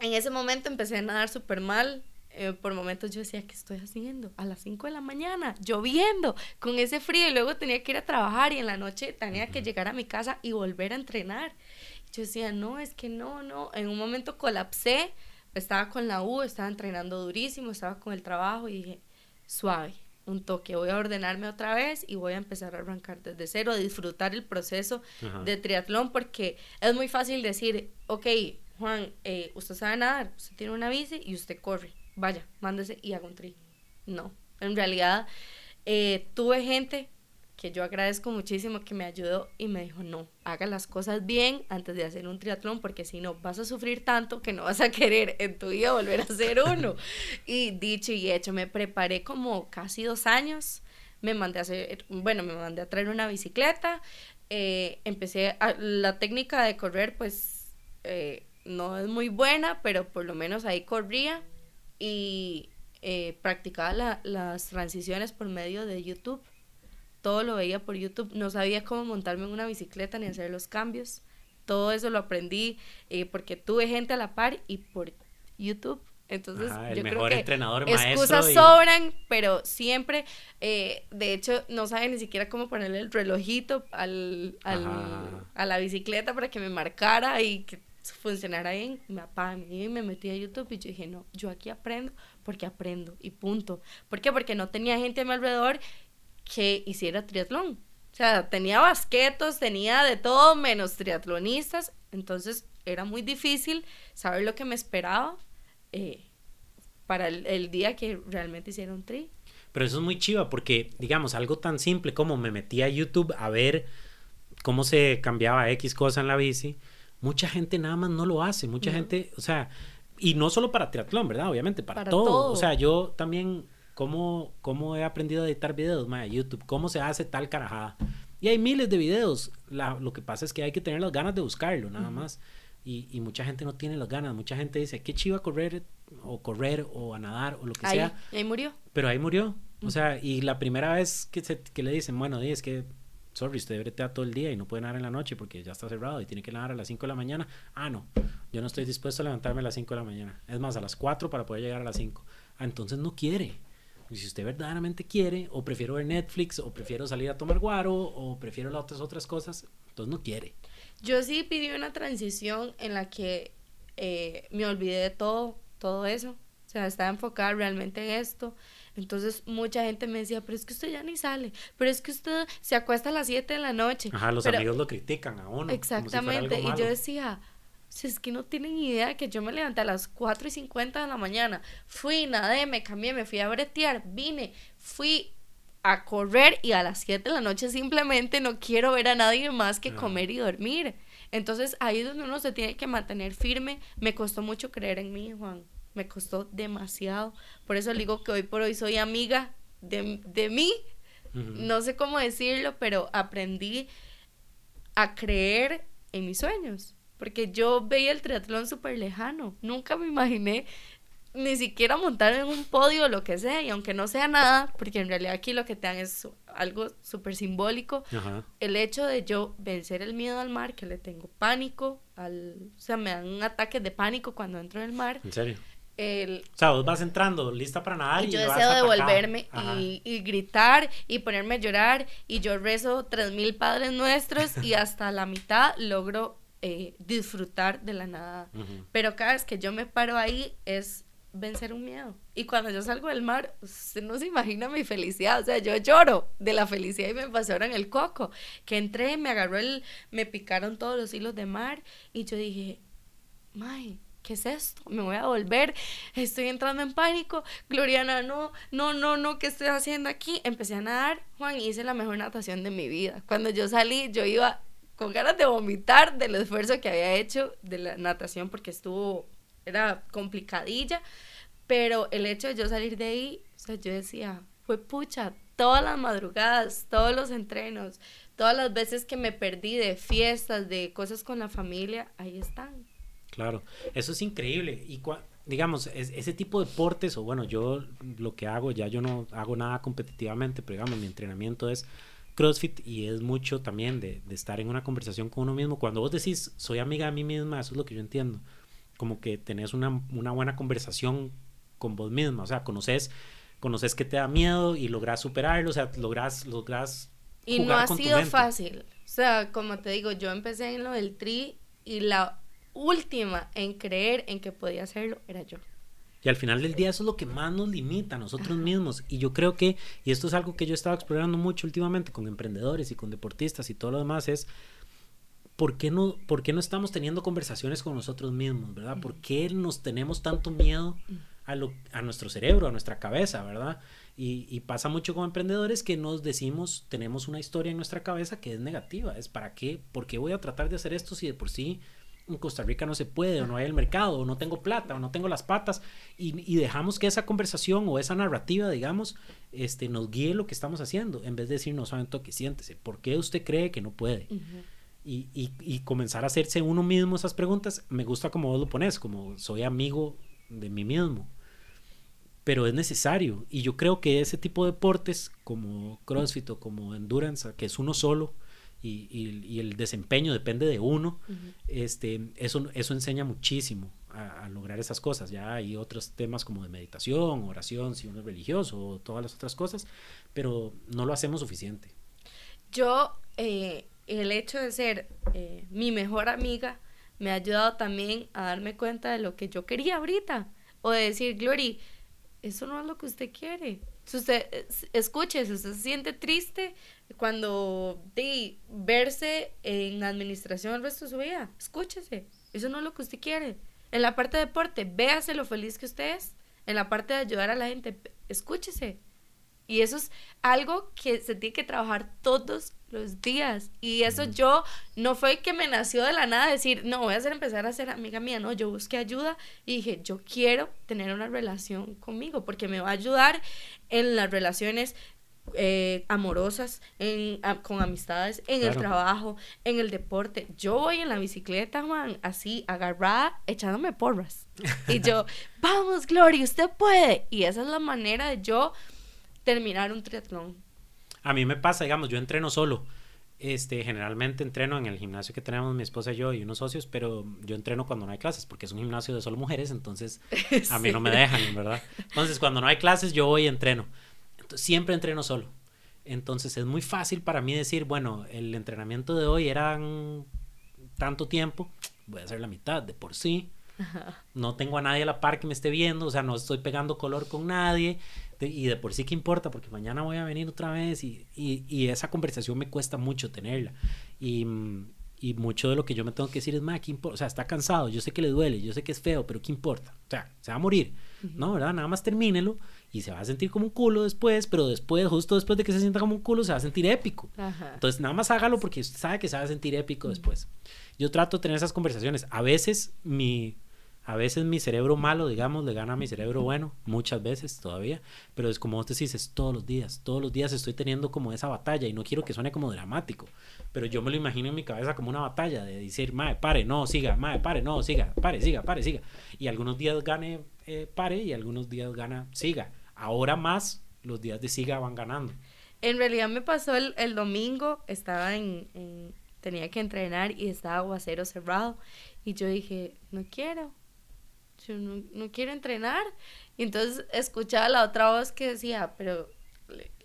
B: En ese momento empecé a nadar súper mal, eh, por momentos yo decía, ¿qué estoy haciendo? A las 5 de la mañana, lloviendo, con ese frío, y luego tenía que ir a trabajar y en la noche tenía que llegar a mi casa y volver a entrenar. Yo decía, no, es que no, no. En un momento colapsé, estaba con la U, estaba entrenando durísimo, estaba con el trabajo y dije, suave, un toque, voy a ordenarme otra vez y voy a empezar a arrancar desde cero, a disfrutar el proceso de triatlón, porque es muy fácil decir, ok, Juan, eh, usted sabe nadar, usted tiene una bici y usted corre. Vaya, mándese y haga un tri. No, en realidad eh, tuve gente que yo agradezco muchísimo que me ayudó y me dijo, no, haga las cosas bien antes de hacer un triatlón porque si no vas a sufrir tanto que no vas a querer en tu vida volver a hacer uno. <laughs> y dicho y hecho, me preparé como casi dos años, me mandé a hacer, bueno, me mandé a traer una bicicleta, eh, empecé, a, la técnica de correr pues eh, no es muy buena, pero por lo menos ahí corría y eh, practicaba las transiciones por medio de YouTube. Todo lo veía por YouTube. No sabía cómo montarme en una bicicleta ni hacer los cambios. Todo eso lo aprendí eh, porque tuve gente a la par y por YouTube. Entonces, yo creo que
A: entrenador,
B: excusas sobran, pero siempre, eh, de hecho, no sabe ni siquiera cómo ponerle el relojito al, al a la bicicleta para que me marcara y que funcionara bien, mi papá me metí a YouTube y yo dije, no, yo aquí aprendo porque aprendo y punto. ¿Por qué? Porque no tenía gente a mi alrededor que hiciera triatlón. O sea, tenía basquetos, tenía de todo menos triatlonistas, entonces era muy difícil saber lo que me esperaba eh, para el, día que realmente hiciera un tri.
A: Pero eso es muy chiva porque, digamos, algo tan simple como me metí a YouTube a ver cómo se cambiaba X cosa en la bici, mucha gente nada más no lo hace, mucha gente, o sea, y no solo para triatlón, ¿verdad? Obviamente, para, todo. O sea, yo también, ¿cómo, cómo he aprendido a editar videos, ma, YouTube? ¿Cómo se hace tal carajada? Y hay miles de videos. La, lo que pasa es que hay que tener las ganas de buscarlo, nada más. Y, y, mucha gente no tiene las ganas. Mucha gente dice, qué chiva correr, o correr, o a nadar, o lo que sea.
B: Ahí murió.
A: Pero ahí murió. O sea, y la primera vez que, se, que le dicen, bueno, es que sorry, usted bretea todo el día y no puede nadar en la noche porque ya está cerrado y tiene que nadar a las 5 de la mañana. Ah, no, yo no estoy dispuesto a levantarme a las 5 de la mañana. Es más, a las 4 para poder llegar a las 5. Ah, entonces no quiere. Y si usted verdaderamente quiere, o prefiero ver Netflix, o prefiero salir a tomar guaro, o prefiero las otras, otras cosas, entonces no quiere.
B: Yo sí pedí una transición en la que eh, me olvidé de todo, todo eso. O sea, estaba enfocada realmente en esto. Entonces mucha gente me decía, pero es que usted ya ni sale, pero es que usted se acuesta a las 7 de la noche.
A: Ajá, los amigos lo critican a uno.
B: Exactamente, y yo decía, si es que no tienen idea que yo me levanté a las 4 y 50 de la mañana, fui, nadé, me cambié, me fui a bretear, vine, fui a correr y a las 7 de la noche simplemente no quiero ver a nadie más que comer y dormir. Entonces ahí es donde uno se tiene que mantener firme. Me costó mucho creer en mí, Juan me costó demasiado. Por eso digo que hoy por hoy soy amiga de, de mí. No sé cómo decirlo, pero aprendí a creer en mis sueños. Porque yo veía el triatlón súper lejano. Nunca me imaginé ni siquiera montar en un podio o lo que sea. Y aunque no sea nada, porque en realidad aquí lo que te dan es algo súper simbólico. El hecho de yo vencer el miedo al mar, que le tengo pánico. Al, o sea, me dan un ataque de pánico cuando entro en el mar.
A: ¿En serio? El, o sea, vos vas entrando lista para nadar
B: y, yo deseo devolverme y, y, gritar y ponerme a llorar y yo rezo tres mil padres nuestros y hasta la mitad logro eh, disfrutar de la nada. Pero cada vez que yo me paro ahí es vencer un miedo. Y cuando yo salgo del mar, usted no se imagina mi felicidad. O sea, yo lloro de la felicidad y me pasaron el coco. Que entré, me agarró el, me picaron todos los hilos de mar y yo dije, May, ¿qué es esto? Me voy a volver, estoy entrando en pánico. Gloriana, no, no, no, no, ¿qué estoy haciendo aquí? Empecé a nadar, Juan, hice la mejor natación de mi vida. Cuando yo salí, yo iba con ganas de vomitar del esfuerzo que había hecho de la natación porque estuvo, era complicadilla, pero el hecho de yo salir de ahí, o sea, yo decía, fue pucha, todas las madrugadas, todos los entrenos, todas las veces que me perdí de fiestas, de cosas con la familia, ahí están.
A: Claro, eso es increíble. Y digamos, ese tipo de deportes, o bueno, yo lo que hago, ya yo no hago nada competitivamente, pero digamos, mi entrenamiento es CrossFit y es mucho también de, de, estar en una conversación con uno mismo. Cuando vos decís, soy amiga de mí misma, eso es lo que yo entiendo. Como que tenés una, una buena conversación con vos misma, o sea, conoces, conoces que te da miedo y logras superarlo, o sea, logras, logras
B: y no ha sido fácil. O sea, como te digo, yo empecé en lo del tri y la última en creer en que podía hacerlo era yo.
A: Y al final del día eso es lo que más nos limita a nosotros mismos. Y yo creo que, y esto es algo que yo he estado explorando mucho últimamente con emprendedores y con deportistas y todo lo demás, es ¿por qué no, por qué no estamos teniendo conversaciones con nosotros mismos, verdad? ¿Por qué nos tenemos tanto miedo a, lo, a nuestro cerebro, a nuestra cabeza, verdad? Y, pasa mucho con emprendedores que nos decimos, tenemos una historia en nuestra cabeza que es negativa. Es para qué, ¿por qué voy a tratar de hacer esto si de por sí en Costa Rica no se puede, o no hay el mercado, o no tengo plata, o no tengo las patas, y, dejamos que esa conversación o esa narrativa, digamos, este, nos guíe lo que estamos haciendo, en vez de decir, no saben que siéntese, ¿por qué usted cree que no puede? y, y, comenzar a hacerse uno mismo esas preguntas, me gusta como vos lo pones, como soy amigo de mí mismo, pero es necesario, y yo creo que ese tipo de deportes, como CrossFit o como Endurance, que es uno solo, y, el desempeño depende de uno, este, eso, eso enseña muchísimo a, lograr esas cosas. Ya hay otros temas como de meditación, oración, si uno es religioso, todas las otras cosas, pero no lo hacemos suficiente.
B: Yo, eh, el hecho de ser eh, mi mejor amiga me ha ayudado también a darme cuenta de lo que yo quería ahorita. O de decir, Glory, eso no es lo que usted quiere. Si usted escuche, si usted se siente triste cuando de verse en administración el resto de su vida, escúchese. Eso no es lo que usted quiere. En la parte de deporte, véase lo feliz que usted es. En la parte de ayudar a la gente, escúchese. Y eso es algo que se tiene que trabajar todos los días. Y eso yo no fue que me nació de la nada decir, no, voy a hacer empezar a ser amiga mía. No, yo busqué ayuda y dije, yo quiero tener una relación conmigo porque me va a ayudar en las relaciones eh, amorosas, en, con amistades, en el trabajo, en el deporte. Yo voy en la bicicleta, Juan, así, agarrada, echándome porras. Y yo, <laughs> vamos, Gloria, usted puede. Y esa es la manera de yo terminar un triatlón.
A: A mí me pasa, digamos, yo entreno solo. Este, generalmente entreno en el gimnasio que tenemos mi esposa y yo y unos socios, pero yo entreno cuando no hay clases, porque es un gimnasio de solo mujeres, entonces <laughs> a mí no me dejan, ¿verdad? Entonces, cuando no hay clases, yo voy y entreno. siempre entreno solo. Entonces, es muy fácil para mí decir, bueno, el entrenamiento de hoy era tanto tiempo, voy a hacer la mitad de por sí. No tengo a nadie a la par que me esté viendo, o sea, no estoy pegando color con nadie y de por sí que importa, porque mañana voy a venir otra vez y, y, esa conversación me cuesta mucho tenerla. Y, y, mucho de lo que yo me tengo que decir es, ma, ¿qué importa? O sea, está cansado, yo sé que le duele, yo sé que es feo, pero ¿qué importa? O sea, se va a morir, ¿no? ¿Verdad? Nada más termínelo y se va a sentir como un culo después, pero después, justo después de que se sienta como un culo, se va a sentir épico. Entonces, nada más hágalo porque sabe que se va a sentir épico después. Yo trato de tener esas conversaciones. A veces mi a veces mi cerebro malo, digamos, le gana a mi cerebro bueno, muchas veces todavía, pero es como vos decís, es todos los días, todos los días estoy teniendo como esa batalla y no quiero que suene como dramático, pero yo me lo imagino en mi cabeza como una batalla de decir, mae, pare, no, siga, mae, pare, no, siga, pare, siga, pare, siga. Y algunos días gane, eh, pare y algunos días gana, siga. Ahora más los días de siga van ganando.
B: En realidad me pasó el, el domingo, estaba en, en, tenía que entrenar y estaba aguacero cerrado y yo dije, no quiero, yo no, quiero entrenar. Y entonces escuchaba la otra voz que decía, pero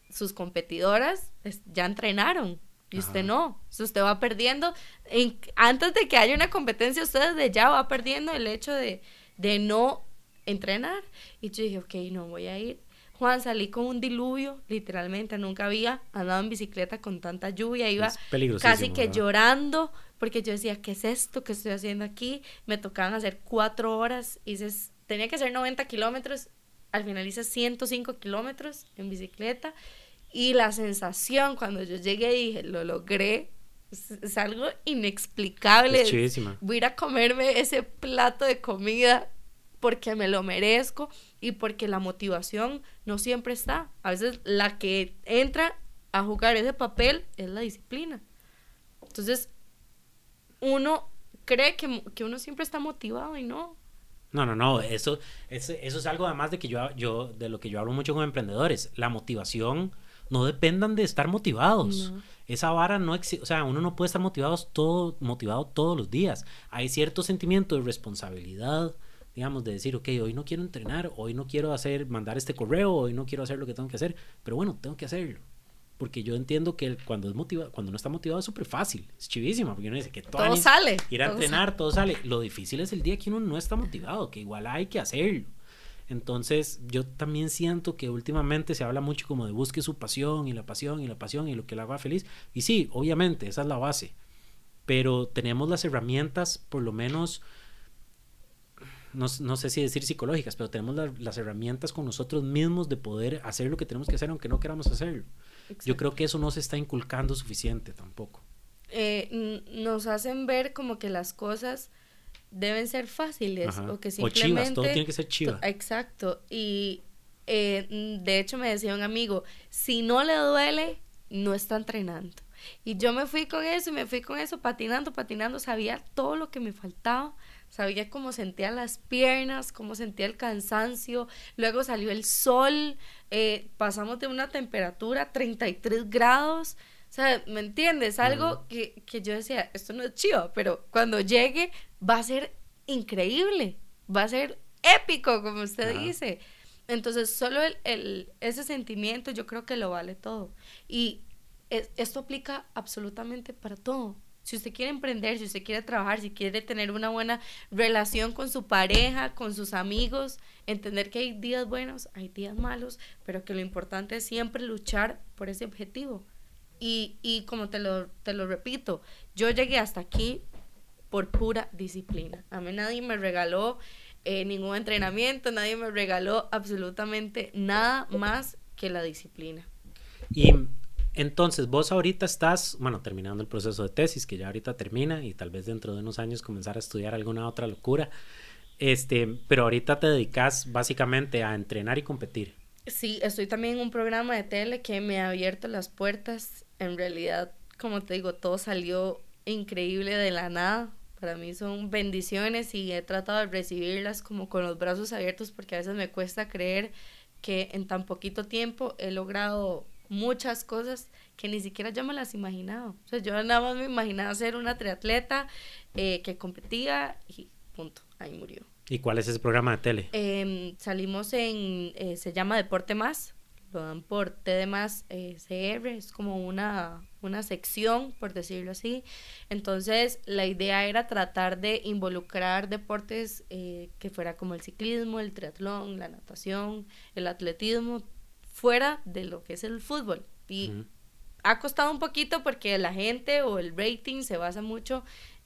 B: sus competidoras ya entrenaron. Y usted no. usted va perdiendo. antes de que haya una competencia, usted desde ya va perdiendo el hecho de, de no entrenar. Y yo dije, ok, no voy a ir. Juan, salí con un diluvio, literalmente, nunca había andado en bicicleta con tanta lluvia, iba casi que llorando, porque yo decía, ¿qué es esto que estoy haciendo aquí? Me tocaban hacer cuatro horas, hice, tenía que hacer 90 kilómetros, al final hice 105 kilómetros en bicicleta, y la sensación cuando yo llegué dije, lo logré, es, algo inexplicable. Voy a ir a comerme ese plato de comida porque me lo merezco y porque la motivación no siempre está. A veces la que entra a jugar ese papel es la disciplina. Entonces, uno cree que, que uno siempre está motivado y no.
A: No, no, no, eso, eso, eso es algo además de que yo, yo, de lo que yo hablo mucho con emprendedores. La motivación no dependan de estar motivados. Esa vara no existe, o sea, uno no puede estar motivado, todo, motivado todos los días. Hay cierto sentimiento de responsabilidad, digamos, de decir, ok, hoy no quiero entrenar, hoy no quiero hacer, mandar este correo, hoy no quiero hacer lo que tengo que hacer, pero bueno, tengo que hacerlo. Porque yo entiendo que cuando es motivado, cuando no está motivado es súper fácil, es chivísimo, porque uno dice que
B: todo, sale.
A: Ir a entrenar, todo sale. Lo difícil es el día que uno no está motivado, que igual hay que hacerlo. Entonces, yo también siento que últimamente se habla mucho como de busque su pasión y la pasión y la pasión y lo que la haga feliz. Y sí, obviamente, esa es la base. Pero tenemos las herramientas, por lo menos, no, sé si decir psicológicas, pero tenemos las herramientas con nosotros mismos de poder hacer lo que tenemos que hacer aunque no queramos hacerlo. Yo creo que eso no se está inculcando suficiente tampoco.
B: Eh, nos hacen ver como que las cosas deben ser fáciles o que simplemente...
A: chivas, todo tiene que ser chiva.
B: Exacto. Y eh, de hecho me decía un amigo, si no le duele, no está entrenando. Y yo me fui con eso y me fui con eso, patinando, patinando, sabía todo lo que me faltaba, sabía cómo sentía las piernas, cómo sentía el cansancio, luego salió el sol, eh, pasamos de una temperatura 33 grados, o sea, ¿me entiendes? Algo que, que, yo decía, esto no es chido, pero cuando llegue va a ser increíble, va a ser épico, como usted dice. Entonces, solo el, el, ese sentimiento yo creo que lo vale todo. Y esto aplica absolutamente para todo. Si usted quiere emprender, si usted quiere trabajar, si quiere tener una buena relación con su pareja, con sus amigos, entender que hay días buenos, hay días malos, pero que lo importante es siempre luchar por ese objetivo. Y, y como te lo, te lo repito, yo llegué hasta aquí por pura disciplina. A mí nadie me regaló eh, ningún entrenamiento, nadie me regaló absolutamente nada más que la disciplina.
A: Y entonces vos ahorita estás, bueno, terminando el proceso de tesis, que ya ahorita termina y tal vez dentro de unos años comenzar a estudiar alguna otra locura. Este, pero ahorita te dedicas básicamente a entrenar y competir.
B: Sí, estoy también en un programa de tele que me ha abierto las puertas. En realidad, como te digo, todo salió increíble de la nada. Para mí son bendiciones y he tratado de recibirlas como con los brazos abiertos porque a veces me cuesta creer que en tan poquito tiempo he logrado muchas cosas que ni siquiera yo me las imaginaba. O sea, yo nada más me imaginaba ser una triatleta eh, que competía y punto, ahí murió.
A: ¿Y cuál es ese programa de tele?
B: Em, salimos en, eh, se llama Deporte Más, lo dan por T Más eh, CR, es como una, una sección, por decirlo así. Entonces, la idea era tratar de involucrar deportes eh, que fuera como el ciclismo, el triatlón, la natación, el atletismo, fuera de lo que es el fútbol. Y ha costado un poquito porque la gente o el rating se basa mucho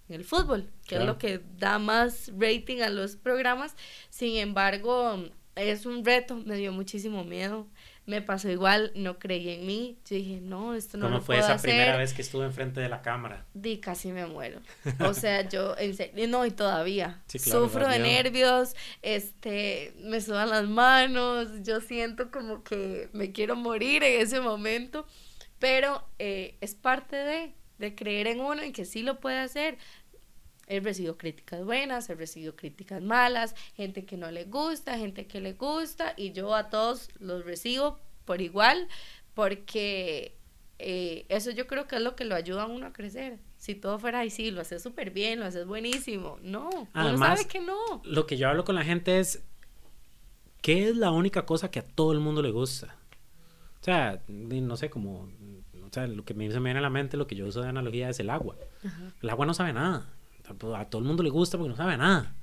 B: en el fútbol, que es lo que da más rating a los programas. Sin embargo, es un reto, me dio muchísimo miedo. Me pasó igual, no creí en mí. Yo dije, no, esto no
A: ¿Cómo fue esa primera vez que estuve enfrente de la cámara?
B: Di, casi me muero. <laughs> O sea, yo, en serio, no, y todavía. Sufro de nervios, este, me sudan las manos, yo siento como que me quiero morir en ese momento. Pero eh, es parte de, de creer en uno, en que sí lo puede hacer he recibido críticas buenas, he recibido críticas malas, gente que no le gusta, gente que le gusta, y yo a todos los recibo por igual, porque eh, eso yo creo que es lo que lo ayuda a uno a crecer. Si todo fuera ahí, sí, lo haces súper bien, lo haces buenísimo. No, uno sabe que no.
A: Lo que yo hablo con la gente es, ¿qué es la única cosa que a todo el mundo le gusta? O sea, no sé, como o sea, lo que me, se me viene a la mente, lo que yo uso de analogía es el agua. El agua no sabe nada. A todo el mundo le gusta porque no sabe nada.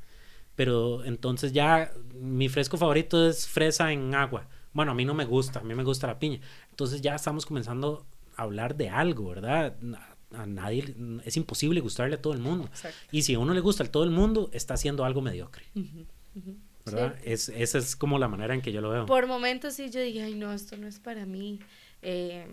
A: Pero entonces ya mi fresco favorito es fresa en agua. Bueno, a mí no me gusta, a mí me gusta la piña. Entonces ya estamos comenzando a hablar de algo, ¿verdad? A nadie es imposible gustarle a todo el mundo. Y si a uno le gusta a todo el mundo, está haciendo algo mediocre. ¿Verdad? Es, esa es como la manera en que yo lo veo.
B: Por momentos sí yo dije, ay no, esto no es para mí. Eh,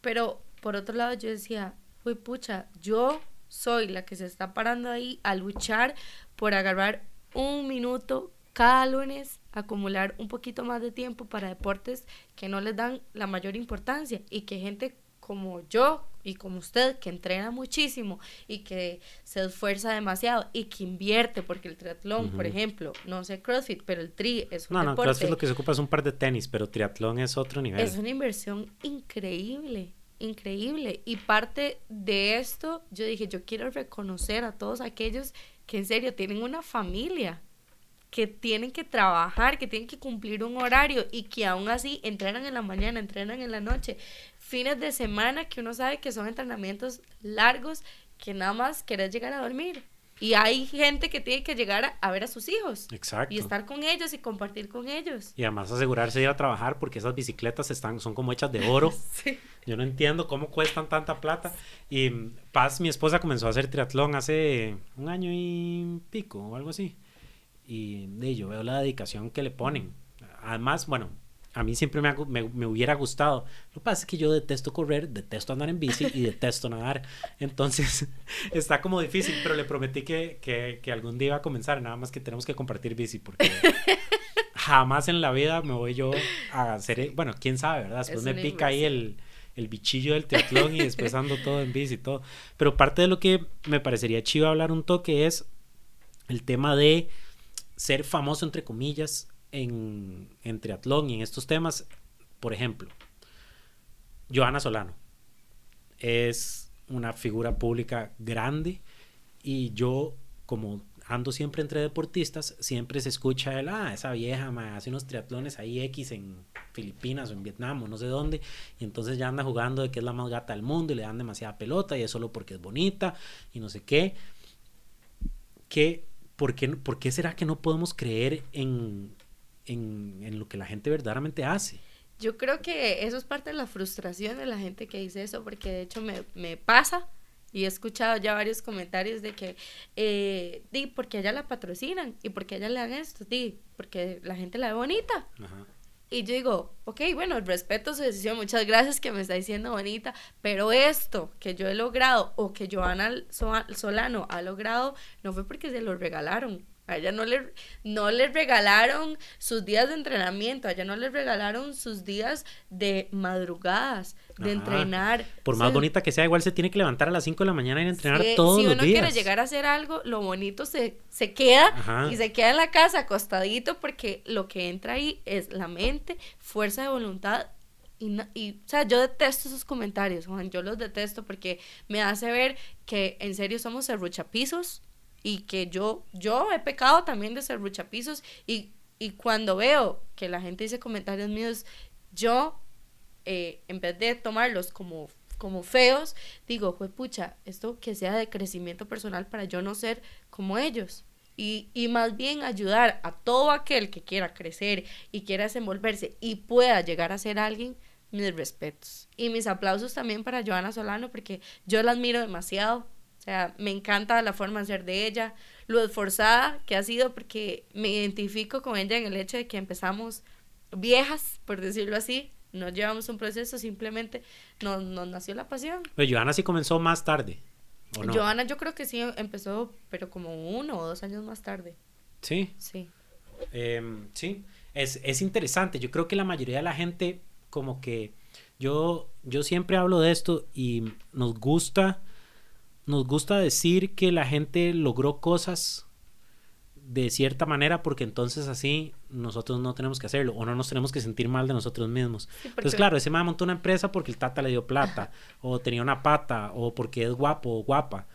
B: pero por otro lado yo decía, uy pucha, yo soy la que se está parando ahí a luchar por agarrar un minuto cada lunes, acumular un poquito más de tiempo para deportes que no les dan la mayor importancia y que gente como yo y como usted que entrena muchísimo y que se esfuerza demasiado y que invierte porque el triatlón, por ejemplo, no sé CrossFit, pero el tri es un
A: no,
B: deporte.
A: No, CrossFit lo que se ocupa es un par de tenis, pero triatlón es otro nivel.
B: Es una inversión increíble increíble. Y parte de esto, yo dije, yo quiero reconocer a todos aquellos que en serio tienen una familia, que tienen que trabajar, que tienen que cumplir un horario y que aún así entrenan en la mañana, entrenan en la noche, fines de semana que uno sabe que son entrenamientos largos, que nada más querés llegar a dormir. Y hay gente que tiene que llegar a, ver a sus hijos.
A: Exacto.
B: Y estar con ellos y compartir con ellos.
A: Y además asegurarse de ir a trabajar porque esas bicicletas están, son como hechas de oro. <laughs> sí. Yo no entiendo cómo cuestan tanta plata. Y Paz, mi esposa, comenzó a hacer triatlón hace un año y pico o algo así. Y de yo veo la dedicación que le ponen. Además, bueno, a mí siempre me, me, me, hubiera gustado. Lo que pasa es que yo detesto correr, detesto andar en bici y detesto nadar. Entonces <laughs> está como difícil, pero le prometí que, que, que, algún día iba a comenzar. Nada más que tenemos que compartir bici porque <laughs> jamás en la vida me voy yo a hacer. Bueno, quién sabe, ¿verdad? Después me pica ahí el, el bichillo del triatlón y después ando todo en bici y todo. Pero parte de lo que me parecería chido hablar un toque es el tema de ser famoso, entre comillas, en, triatlón y en estos temas, por ejemplo, Joana Solano es una figura pública grande y yo como ando siempre entre deportistas, siempre se escucha el, ah, esa vieja hace unos triatlones ahí X en Filipinas o en Vietnam o no sé dónde, y entonces ya anda jugando de que es la más gata del mundo y le dan demasiada pelota y es solo porque es bonita y no sé qué. ¿Qué por, qué, ¿Por qué será que no podemos creer en, en, lo que la gente verdaderamente hace.
B: Yo creo que eso es parte de la frustración de la gente que dice eso, porque de hecho me, me pasa y he escuchado ya varios comentarios de que, eh, di, porque ella la patrocinan y porque ella le dan esto, di, porque la gente la ve bonita. Y yo digo, ok, bueno, respeto su decisión, muchas gracias que me está diciendo bonita, pero esto que yo he logrado o que Joana Solano ha logrado no fue porque se lo regalaron, a ella no le, no le regalaron sus días de entrenamiento, a ella no le regalaron sus días de madrugadas, de entrenar.
A: Por más bonita que sea, igual se tiene que levantar a las 5 de la mañana y entrenar todos los días. Si uno quiere
B: llegar a hacer algo, lo bonito se, se queda y se queda en la casa acostadito porque lo que entra ahí es la mente, fuerza de voluntad y, y, o sea, yo detesto esos comentarios, Juan, yo los detesto porque me hace ver que en serio somos serruchapisos y que yo, yo he pecado también de ser ruchapizos y, y cuando veo que la gente dice comentarios míos, yo, eh, en vez de tomarlos como, como feos, digo, pucha, esto que sea de crecimiento personal para yo no ser como ellos. Y, y, más bien ayudar a todo aquel que quiera crecer y quiera desenvolverse y pueda llegar a ser alguien, mis respetos. Y mis aplausos también para Joana Solano, porque yo la admiro demasiado. O sea, me encanta la forma de ser de ella, lo esforzada que ha sido porque me identifico con ella en el hecho de que empezamos viejas, por decirlo así, no llevamos un proceso, simplemente nos, nos nació la pasión.
A: Pero Joana sí comenzó más tarde. ¿o no?
B: Joana yo creo que sí empezó, pero como uno o dos años más tarde.
A: Sí.
B: Sí.
A: Em, sí, es, es interesante. Yo creo que la mayoría de la gente como que yo, yo siempre hablo de esto y nos gusta nos gusta decir que la gente logró cosas de cierta manera porque entonces así nosotros no tenemos que hacerlo o no nos tenemos que sentir mal de nosotros mismos. Entonces, claro, ese man montó una empresa porque el tata le dio plata <laughs> o tenía una pata o porque es guapo o guapa.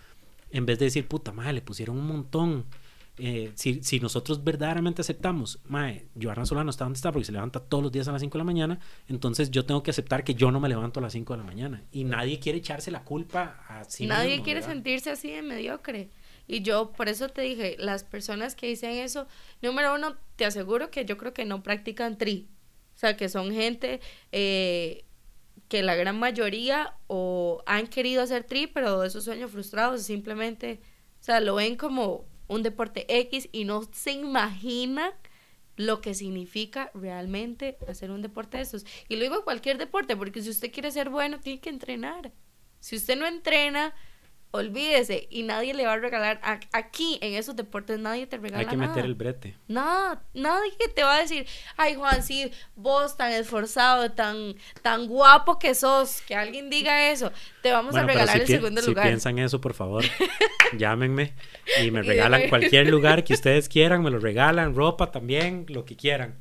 A: En vez de decir, puta madre, le pusieron un montón eh, si, si, nosotros verdaderamente aceptamos, mae, Joana Solano está donde está porque se levanta todos los días a las 5 de la mañana, entonces yo tengo que aceptar que yo no me levanto a las 5 de la mañana. Y nadie quiere echarse la culpa a sí
B: Nadie quiere sentirse así de mediocre. Y yo por eso te dije, las personas que dicen eso, número uno, te aseguro que yo creo que no practican tri. O sea, que son gente eh, que la gran mayoría o han querido hacer tri, pero esos sueños frustrados simplemente, o sea, lo ven como un deporte X y no se imagina lo que significa realmente hacer un deporte de esos. Y lo digo cualquier deporte, porque si usted quiere ser bueno, tiene que entrenar. Si usted no entrena, olvídese y nadie le va a regalar aquí en esos deportes nadie te regala
A: hay que meter el brete.
B: Nada nadie te va a decir ay Juan sí vos tan esforzado tan tan guapo que sos que alguien diga eso. Te vamos a regalar el segundo lugar.
A: si piensan eso por favor <laughs> llámenme y me regalan cualquier <laughs> lugar que ustedes quieran me lo regalan ropa también lo que quieran.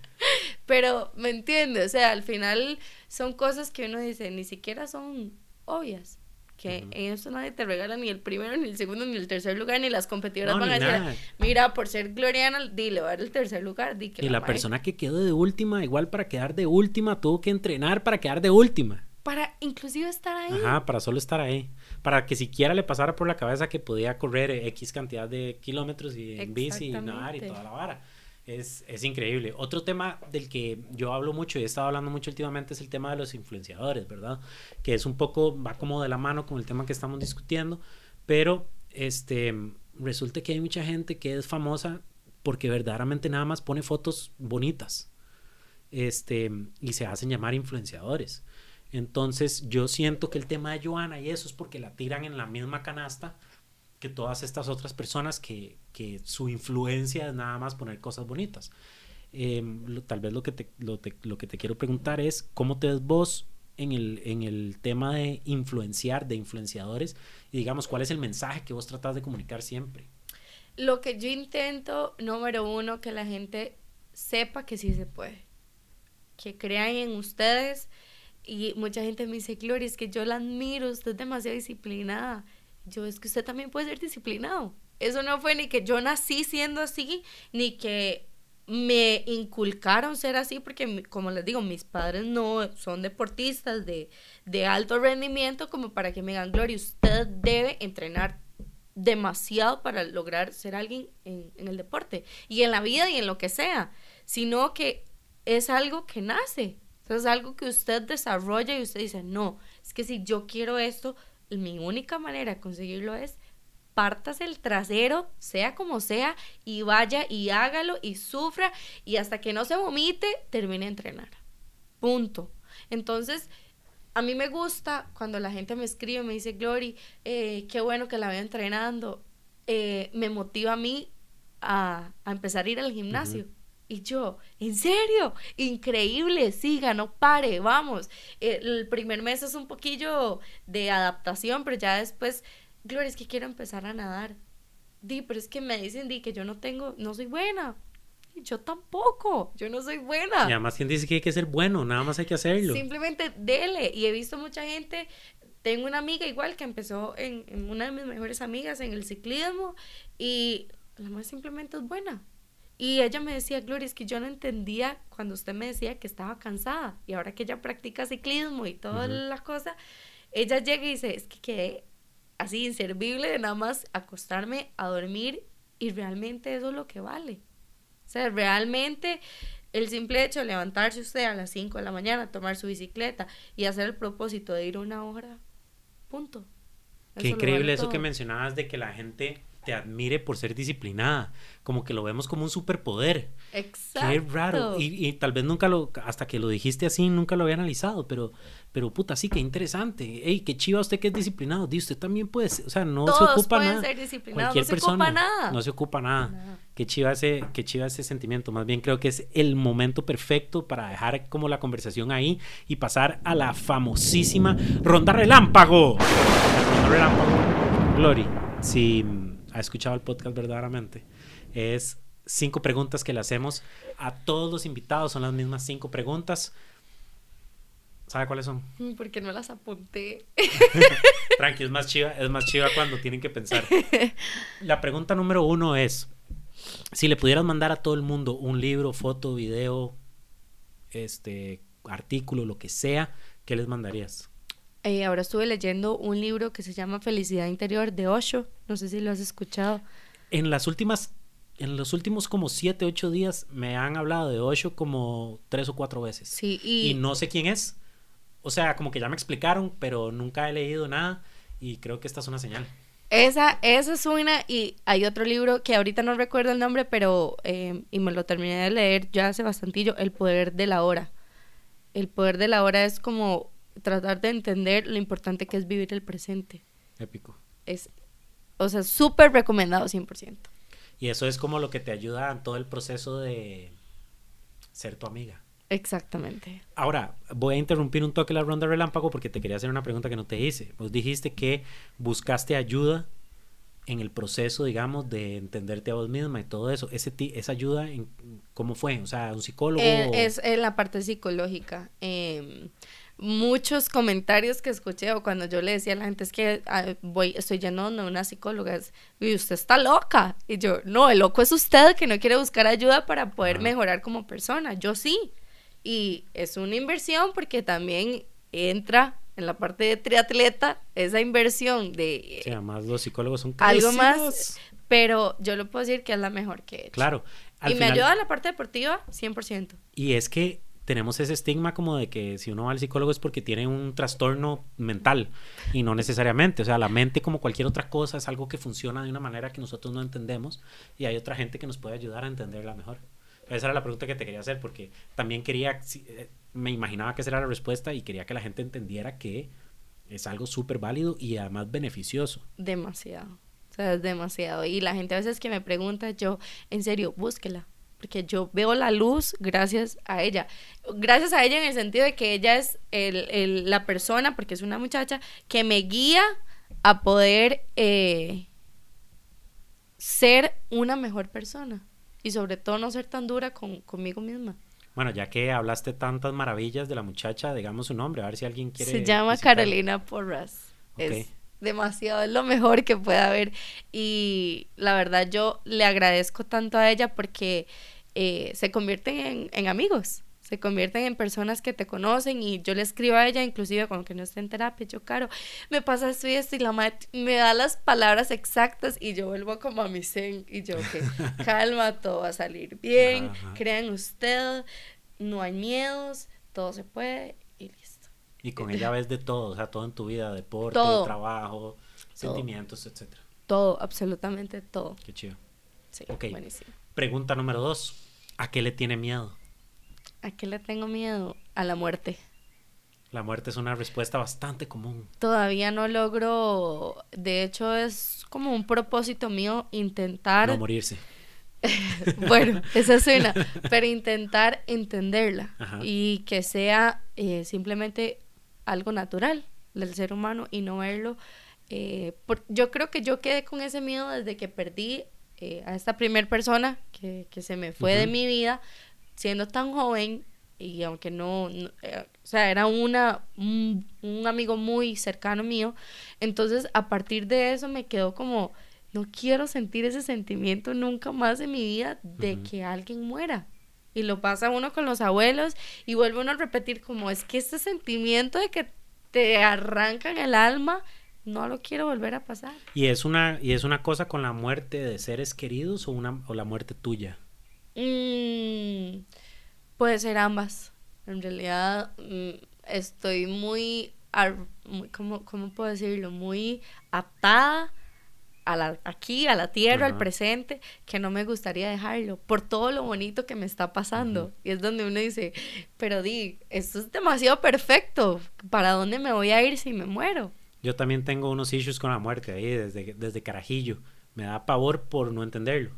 B: Pero me entiendes o sea al final son cosas que uno dice ni siquiera son obvias que en eso nadie te regala ni el primero, ni el segundo, ni el tercer lugar, ni las competidoras van a decir, mira, por ser Gloriana, dile, va a dar el tercer lugar. Di que
A: y la, persona que quedó de última, igual para quedar de última, tuvo que entrenar para quedar de última.
B: Para inclusive estar ahí.
A: Ajá, para solo estar ahí. Para que siquiera le pasara por la cabeza que podía correr X cantidad de kilómetros y en bici y nadar y toda la vara. Es, es, increíble. Otro tema del que yo hablo mucho y he estado hablando mucho últimamente es el tema de los influenciadores, ¿verdad? Que es un poco, va como de la mano con el tema que estamos discutiendo, pero este, resulta que hay mucha gente que es famosa porque verdaderamente nada más pone fotos bonitas este, y se hacen llamar influenciadores. Entonces yo siento que el tema de Joana y eso es porque la tiran en la misma canasta todas estas otras personas que, que su influencia es nada más poner cosas bonitas. Em, tal vez lo que, te, lo, lo, que te quiero preguntar es cómo te ves vos en el, en el tema de influenciar, de influenciadores, y digamos, cuál es el mensaje que vos tratás de comunicar siempre.
B: Lo que yo intento, número uno, que la gente sepa que sí se puede, que crean en ustedes. Y mucha gente me dice, Gloria, es que yo la admiro, usted es demasiado disciplinada. Yo, es que usted también puede ser disciplinado. Eso no fue ni que yo nací siendo así, ni que me inculcaron ser así, porque como les digo, mis padres no son deportistas de, de alto rendimiento como para que me digan, Gloria, usted debe entrenar demasiado para lograr ser alguien en, en, el deporte y en la vida y en lo que sea, sino que es algo que nace, es algo que usted desarrolla y usted dice, no, es que si yo quiero esto, mi única manera de conseguirlo es partas el trasero, sea como sea, y vaya y hágalo y sufra y hasta que no se vomite, termine de entrenar. Punto. Entonces, a mí me gusta cuando la gente me escribe, me dice, Glory, eh, qué bueno que la veo entrenando. Eh, me motiva a mí a, empezar a ir al gimnasio. Y yo, ¿en serio? Increíble, siga, no pare, vamos. El primer mes es un poquillo de adaptación, pero ya después Gloria, es que quiero empezar a nadar. Di, pero es que me dicen, di, que yo no tengo, no soy buena. Yo tampoco, yo no soy buena.
A: Y además, ¿quién dice que hay que ser bueno? Nada más hay que hacerlo.
B: Simplemente dele. Y he visto mucha gente, tengo una amiga igual que empezó en, una de mis mejores amigas en el ciclismo y la más simplemente es buena. Y ella me decía, Gloria, es que yo no entendía cuando usted me decía que estaba cansada. Y ahora que ella practica ciclismo y todas las cosas, ella llega y dice, es que quedé así inservible de nada más acostarme a dormir y realmente eso es lo que vale. O sea, realmente el simple hecho de levantarse usted a las 5 de la mañana, tomar su bicicleta y hacer el propósito de ir una hora, punto.
A: Qué increíble eso que mencionabas de que la gente te admire por ser disciplinada, como que lo vemos como un superpoder. Exacto. Qué raro. Y, y, tal vez nunca lo, hasta que lo dijiste así, nunca lo había analizado, pero, pero puta, sí, qué interesante. Ey, qué chiva usted que es disciplinado. Di, usted también puede ser, o sea, no se ocupa nada. Ser Cualquier no se persona ocupa nada. no se ocupa nada. Qué chiva ese, qué chiva ese sentimiento. Más bien creo que es el momento perfecto para dejar como la conversación ahí y pasar a la famosísima ronda relámpago. ronda relámpago. Glory, si ha escuchado el podcast verdaderamente, es cinco preguntas que le hacemos a todos los invitados. Son las mismas cinco preguntas. ¿Sabe cuáles son?
B: Mm, porque no las apunté. <laughs>
A: Tranqui, es más chiva, es más chiva cuando tienen que pensar. <laughs> La pregunta número uno es: Si le pudieras mandar a todo el mundo un libro, foto, video, este artículo, lo que sea, ¿qué les mandarías?
B: Eh, ahora estuve leyendo un libro que se llama Felicidad Interior de Osho. No sé si lo has escuchado.
A: En las últimas, en los últimos como siete, ocho días me han hablado de Osho como tres o cuatro veces.
B: Sí,
A: y... no sé quién es. O sea, como que ya me explicaron, pero nunca he leído nada y creo que esta es una señal.
B: Esa, esa es una y hay otro libro que ahorita no recuerdo el nombre, pero eh, y me lo terminé de leer ya hace bastantillo, El Poder de la Hora. El Poder de la Hora es como tratar de entender lo importante que es vivir el presente.
A: Épico.
B: Es, o sea, súper recomendado 100%.
A: Y eso es como lo que te ayuda en todo el proceso de ser tu amiga.
B: Exactamente.
A: Ahora, voy a interrumpir un toque la ronda relámpago porque te quería hacer una pregunta que no te hice. Vos dijiste que buscaste ayuda en el proceso, digamos, de entenderte a vos misma y todo eso. Ese ¿Esa ayuda, en, cómo fue? O sea, un psicólogo.
B: Eh, es en la parte psicológica. Eh, muchos comentarios que escuché o cuando yo le decía a la gente es que ah, voy, estoy lleno de una psicóloga y usted está loca y yo no, el loco es usted que no quiere buscar ayuda para poder mejorar como persona, yo sí. Y es una inversión porque también entra en la parte de triatleta esa inversión de
A: sí, además los psicólogos son
B: algo más pero yo lo puedo decir que es la mejor que he hecho.
A: claro
B: y me ayuda en la parte deportiva 100%
A: y es que tenemos ese estigma como de que si uno va al psicólogo es porque tiene un trastorno mental y no necesariamente, o sea, la mente como cualquier otra cosa es algo que funciona de una manera que nosotros no entendemos y hay otra gente que nos puede ayudar a entenderla mejor. Esa era la pregunta que te quería hacer porque también quería, eh, me imaginaba que esa era la respuesta y quería que la gente entendiera que es algo súper válido y además beneficioso.
B: Demasiado, o sea, es demasiado. Y la gente a veces que me pregunta, yo, en serio, búsquela porque yo veo la luz gracias a ella. Gracias a ella en el sentido de que ella es el, la persona, porque es una muchacha, que me guía a poder eh, ser una mejor persona y sobre todo no ser tan dura con, conmigo misma.
A: Bueno, ya que hablaste tantas maravillas de la muchacha, digamos su nombre, a ver si alguien quiere.
B: Se llama Carolina Porras. Es demasiado, es lo mejor que puede haber. Y la verdad, yo le agradezco tanto a ella porque eh, se convierten en, amigos, se convierten en personas que te conocen y yo le escribo a ella, inclusive cuando no esté en terapia, yo, Caro, me pasa esto y esto y la madre me da las palabras exactas y yo vuelvo como a mi zen y yo, que <laughs> calma, todo va a salir bien, crean usted, no hay miedos, todo se puede y listo.
A: Y con ella ves de todo, o sea, todo en tu vida, deporte, trabajo, sentimientos, etcétera.
B: Todo, absolutamente todo.
A: Qué chido.
B: Sí, buenísimo.
A: Pregunta número dos. ¿A qué le tiene miedo?
B: ¿A qué le tengo miedo? A la muerte.
A: La muerte es una respuesta bastante común.
B: Todavía no logro, de hecho es como un propósito mío intentar...
A: No morirse. <laughs>
B: bueno, esa suena, pero intentar entenderla y que sea eh, simplemente algo natural del ser humano y no verlo. Eh, yo creo que yo quedé con ese miedo desde que perdí eh, a esta primera persona que, que, se me fue de mi vida siendo tan joven y aunque no, eh, o sea, era una, un, amigo muy cercano mío, entonces a partir de eso me quedó como, no quiero sentir ese sentimiento nunca más en mi vida de que alguien muera. Y lo pasa uno con los abuelos y vuelve uno a repetir como es que este sentimiento de que te arrancan el alma no lo quiero volver a pasar.
A: ¿Y es una, y es una cosa con la muerte de seres queridos o, una, o la muerte tuya?
B: Mm, puede ser ambas. En realidad mm, estoy muy, ¿cómo, puedo decirlo? Muy atada a la, aquí, a la tierra, al presente, que no me gustaría dejarlo por todo lo bonito que me está pasando. Y es donde uno dice, pero di, esto es demasiado perfecto. ¿Para dónde me voy a ir si me muero?
A: Yo también tengo unos issues con la muerte ahí desde, desde carajillo. Me da pavor por no entenderlo.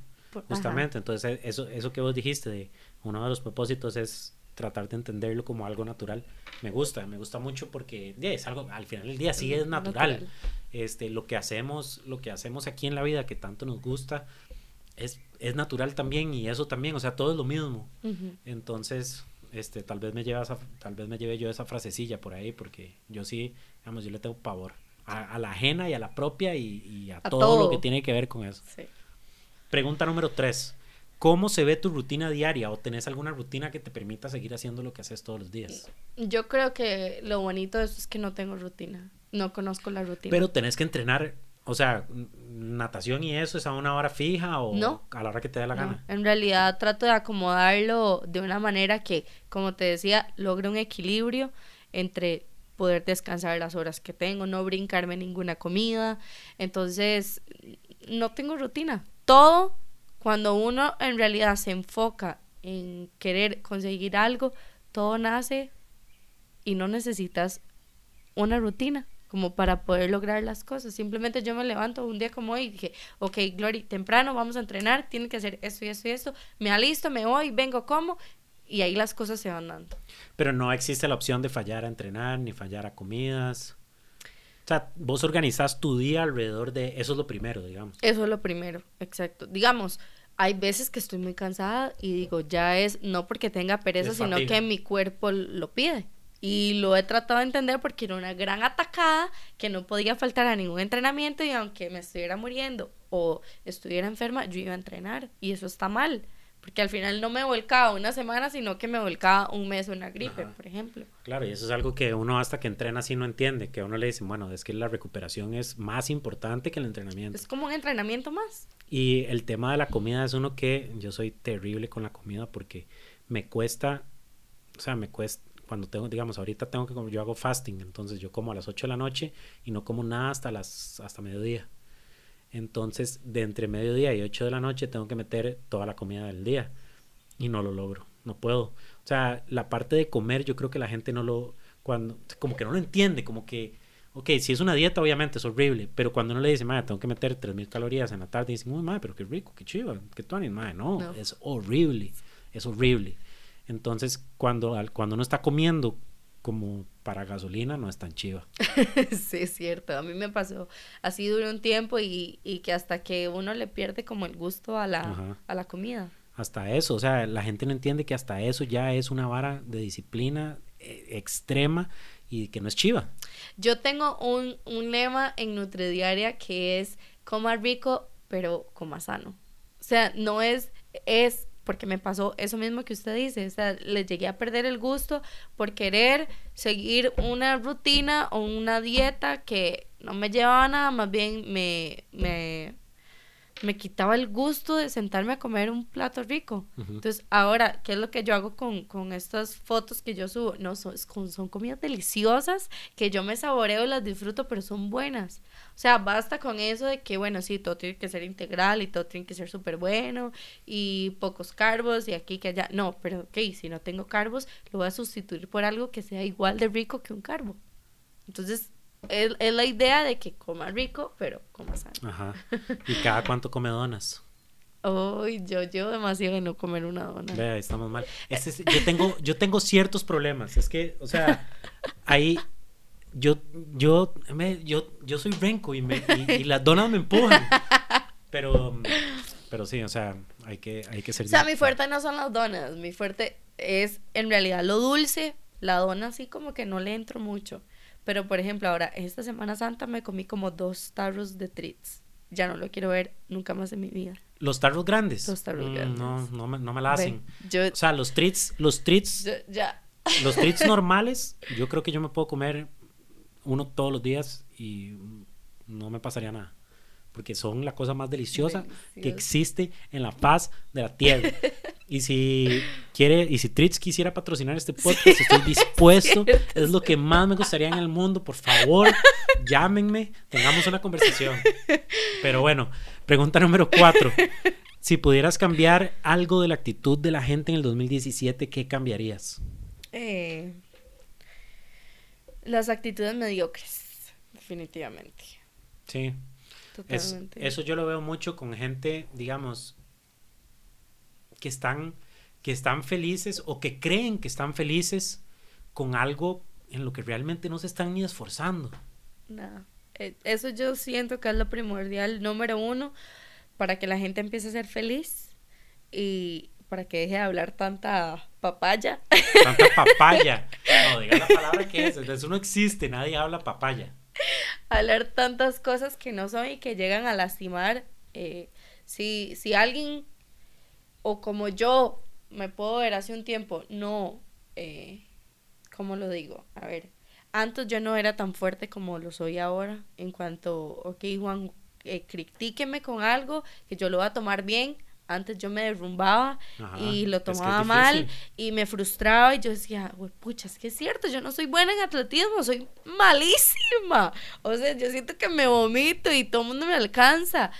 A: justamente. Entonces, eso, eso que vos dijiste de uno de los propósitos es tratar de entenderlo como algo natural. Me gusta, me gusta mucho porque es algo, al final del día sí es natural. Este, lo que hacemos, lo que hacemos aquí en la vida que tanto nos gusta, es, es natural también y eso también, o sea, todo es lo mismo. Entonces, este, tal vez me lleve tal vez me lleve yo esa frasecilla por ahí porque yo sí yo le tengo pavor. A, la ajena y a la propia y, a, todo, lo que tiene que ver con eso. Pregunta número tres. ¿Cómo se ve tu rutina diaria o tenés alguna rutina que te permita seguir haciendo lo que haces todos los días?
B: Yo creo que lo bonito de eso es que no tengo rutina. No conozco la rutina.
A: Pero tenés que entrenar, o sea, natación y eso es a una hora fija o
B: No.
A: a la hora que te dé la
B: No,
A: gana.
B: en realidad trato de acomodarlo de una manera que, como te decía, logre un equilibrio entre poder descansar las horas que tengo, no brincarme ninguna comida. Entonces, no tengo rutina. Todo, cuando uno en realidad se enfoca en querer conseguir algo, todo nace y no necesitas una rutina como para poder lograr las cosas. Simplemente yo me levanto un día como hoy y dije, ok, Glory, temprano vamos a entrenar, tiene que hacer esto y esto y esto, me alisto, me voy, vengo como, y ahí las cosas se van dando.
A: Pero no existe la opción de fallar a entrenar ni fallar a comidas. O sea, vos organizás tu día alrededor de eso es lo primero, digamos.
B: Eso es lo primero, exacto. Digamos, hay veces que estoy muy cansada y digo, ya es no porque tenga pereza, sino que mi cuerpo lo pide. Y lo he tratado de entender porque era una gran atacada que no podía faltar a ningún entrenamiento y aunque me estuviera muriendo o estuviera enferma, yo iba a entrenar. Y eso está mal, porque al final no me volcaba una semana, sino que me volcaba un mes una gripe,
A: Ajá.
B: por ejemplo.
A: Claro, y eso es algo que uno hasta que entrena así no entiende, que a uno le dicen, bueno, es que la recuperación es más importante que el entrenamiento.
B: Es como un entrenamiento más.
A: Y el tema de la comida es uno que yo soy terrible con la comida porque me cuesta, o sea, me cuesta, cuando tengo, digamos, ahorita tengo que, comer- yo hago fasting, entonces yo como a las 8 de la noche y no como nada hasta las, hasta mediodía. Entonces, de entre mediodía y 8 de la noche tengo que meter toda la comida del día y no lo logro, no puedo. O sea, la parte de comer yo creo que la gente no lo, cuando, como que no lo entiende, como que, ok, si es una dieta obviamente es horrible, pero cuando uno le dice, madre, tengo que meter 3000 calorías en la tarde, dicen, uy, madre, pero qué rico, qué chiva, qué tuanis, madre, no,
B: No.
A: es horrible, es horrible. Entonces, cuando, cuando uno está comiendo como para gasolina, no es tan chiva. <laughs>
B: Sí, es cierto. A mí me pasó así duró un tiempo y, y que hasta que uno le pierde como el gusto a la,
A: Ajá.
B: a la comida.
A: Hasta eso, o sea, la gente no entiende que hasta eso ya es una vara de disciplina eh, extrema y que no es chiva.
B: Yo tengo un, un lema en Nutridiaria que es coma rico, pero coma sano. O sea, no es, es porque me pasó eso mismo que usted dice. O sea, le llegué a perder el gusto por querer seguir una rutina o una dieta que no me llevaba a nada, más bien me, me, me quitaba el gusto de sentarme a comer un plato rico. Entonces, ahora, ¿qué es lo que yo hago con, con estas fotos que yo subo? No, son, son, son comidas deliciosas que yo me saboreo y las disfruto, pero son buenas. O sea, basta con eso de que, bueno, sí, todo tiene que ser integral y todo tiene que ser súper bueno y pocos carbos y aquí que allá. No, pero ok, si no tengo carbos, lo voy a sustituir por algo que sea igual de rico que un carbo. Entonces, es, es la idea de que coma rico, pero coma sano.
A: Ajá. <laughs> ¿Y cada cuánto come donas?
B: Uy, yo llevo demasiado de no comer una dona.
A: Vea, estamos mal. <laughs> Es- yo, tengo, yo tengo ciertos problemas. Es que, o sea, ahí yo, yo, me- yo, yo soy renco y, me, y, y las donas me empujan. Pero, pero sí, o sea, hay que, hay que ser.
B: O sea, mi fuerte no son las donas, mi fuerte es en realidad lo dulce. La dona sí como que no le entro mucho. Pero por ejemplo, ahora, esta Semana Santa me comí como dos tarros de treats. Ya no lo quiero ver nunca más en mi vida.
A: Los tarros grandes.
B: Los tarros
A: Mm,
B: grandes.
A: No, no me, no me la hacen.
B: Yo,
A: O sea, los treats, los treats,
B: yo- ya.
A: los treats <laughs> normales, yo creo que yo me puedo comer uno todos los días y no me pasaría nada. Porque son la cosa más deliciosa que
B: Delicioso.
A: existe en la faz de la tierra. <laughs> Y si quiere, y si Treats quisiera patrocinar este podcast, estoy <laughs> dispuesto.
B: cierto,
A: es lo que más me gustaría en el mundo. Por favor, <laughs> llámenme, tengamos una conversación. Pero bueno, pregunta número cuatro. Si pudieras cambiar algo de la actitud de la gente en el 2017, ¿qué cambiarías?
B: Eh, las actitudes mediocres, definitivamente.
A: Sí. Es- eso yo lo veo mucho con gente, digamos, que están, que están felices o que creen que están felices con algo en lo que realmente no se están ni esforzando.
B: No, eh, eso yo siento que es lo primordial, número uno, para que la gente empiece a ser feliz y para que deje de hablar tanta papaya.
A: Tanta papaya. <laughs> No, diga la palabra que es. Eso no existe. Nadie habla papaya. <laughs>
B: hablar tantas cosas que no son y que llegan a lastimar. eh, si, si alguien o como yo me puedo ver hace un tiempo, no, eh, ¿cómo lo digo? A ver, antes yo no era tan fuerte como lo soy ahora en cuanto, ok, Juan, eh, critíqueme con algo que yo lo voy a tomar bien. Antes yo me derrumbaba y lo tomaba mal y me frustraba y yo decía, pucha, es que es cierto, yo no soy buena en atletismo, soy malísima. O sea, yo siento que me vomito y todo el mundo me alcanza.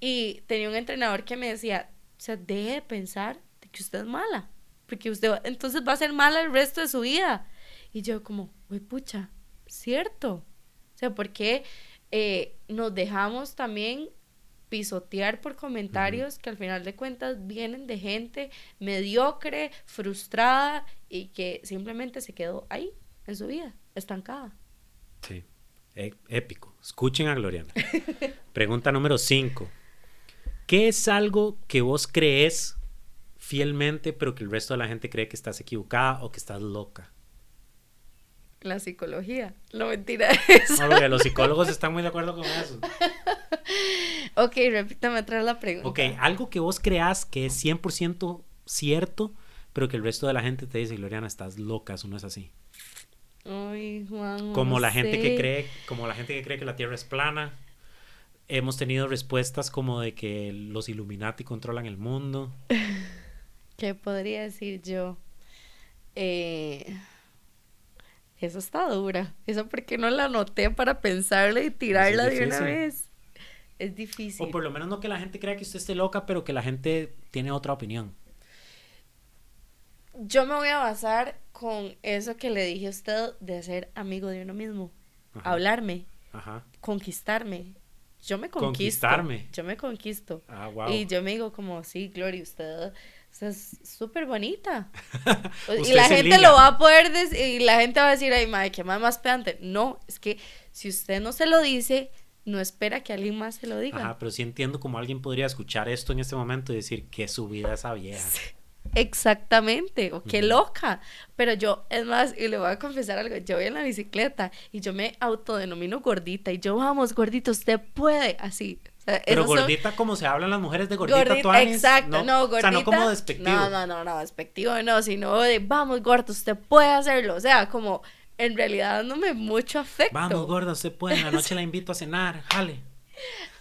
B: Y tenía un entrenador que me decía, o sea, deje de pensar de que usted es mala, porque usted entonces va a ser mala el resto de su vida. Y yo como, uy, pucha, cierto. O sea, porque eh, nos dejamos también pisotear por comentarios que al final de cuentas vienen de gente mediocre, frustrada y que simplemente se quedó ahí en su vida, estancada.
A: Sí, e, épico. Escuchen a Gloriana. <laughs> Pregunta número 5. ¿Qué es algo que vos crees fielmente pero que el resto de la gente cree que estás equivocada o que estás loca?
B: La psicología. No mentira.
A: No, porque <laughs> los psicólogos están muy de acuerdo con eso. <laughs>
B: ok, repítame atrás la pregunta.
A: Ok, algo que vos creas que es 100% cierto, pero que el resto de la gente te dice, Gloriana, estás loca, eso no es así.
B: Ay, Juan.
A: Como la gente que cree, como la gente que cree que la Tierra es plana. Hemos tenido respuestas como de que los Illuminati controlan el mundo. <laughs>
B: ¿Qué podría decir yo? Eh eso está dura. Eso porque no la anoté para pensarla y tirarla de una vez. Es difícil.
A: O por lo menos no que la gente crea que usted esté loca, pero que la gente tiene otra opinión.
B: Yo me voy a basar con eso que le dije a usted de ser amigo de uno mismo. Hablarme. Conquistarme. Yo me conquisto. Conquistarme. Yo me conquisto. Ah, wow. Y yo me digo como, sí, Gloria, usted es súper bonita. <laughs> y la gente lo va a poder decir, y la gente va a decir, ay, madre, qué más más pedante. No, es que si usted no se lo dice, no espera que alguien más se lo diga.
A: Ajá, pero sí entiendo cómo alguien podría escuchar esto en este momento y decir que su vida esa vieja.
B: Exactamente, o qué loca. Pero yo, es más, y le voy a confesar algo, yo voy en la bicicleta y yo me autodenomino gordita y yo, vamos, gordito, usted puede, así.
A: Pero gordita como se hablan las mujeres de gordita,
B: Exacto, no, gordita.
A: O sea, no como despectivo.
B: No, no, no, no, despectivo no, sino de vamos, gordo, usted puede hacerlo. O sea, como en realidad dándome mucho afecto.
A: Vamos, gordo, usted puede, en la <laughs> noche la invito a cenar, jale.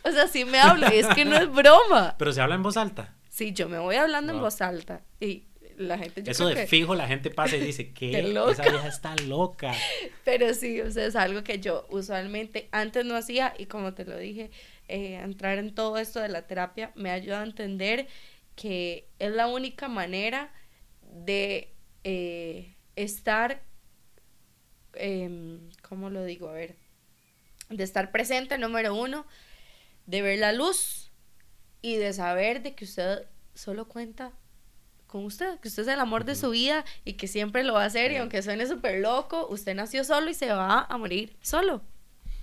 B: O sea, sí me hablo y es que no es broma. <laughs>
A: Pero se habla en voz alta.
B: Sí, yo me voy hablando en voz alta y la gente...
A: Eso de fijo, la gente pasa y dice, <laughs> ¿qué? Esa vieja está loca.
B: Pero sí, o sea, es algo que yo usualmente antes no hacía y como te lo dije, eh, entrar en todo esto de la terapia me ayuda a entender que es la única manera de eh, estar, eh, ¿cómo lo digo? A ver, de estar presente, número uno, de ver la luz y de saber de que usted solo cuenta con usted, que usted es el amor de su vida y que siempre lo va a hacer y aunque suene súper loco, usted nació solo y se va a morir solo.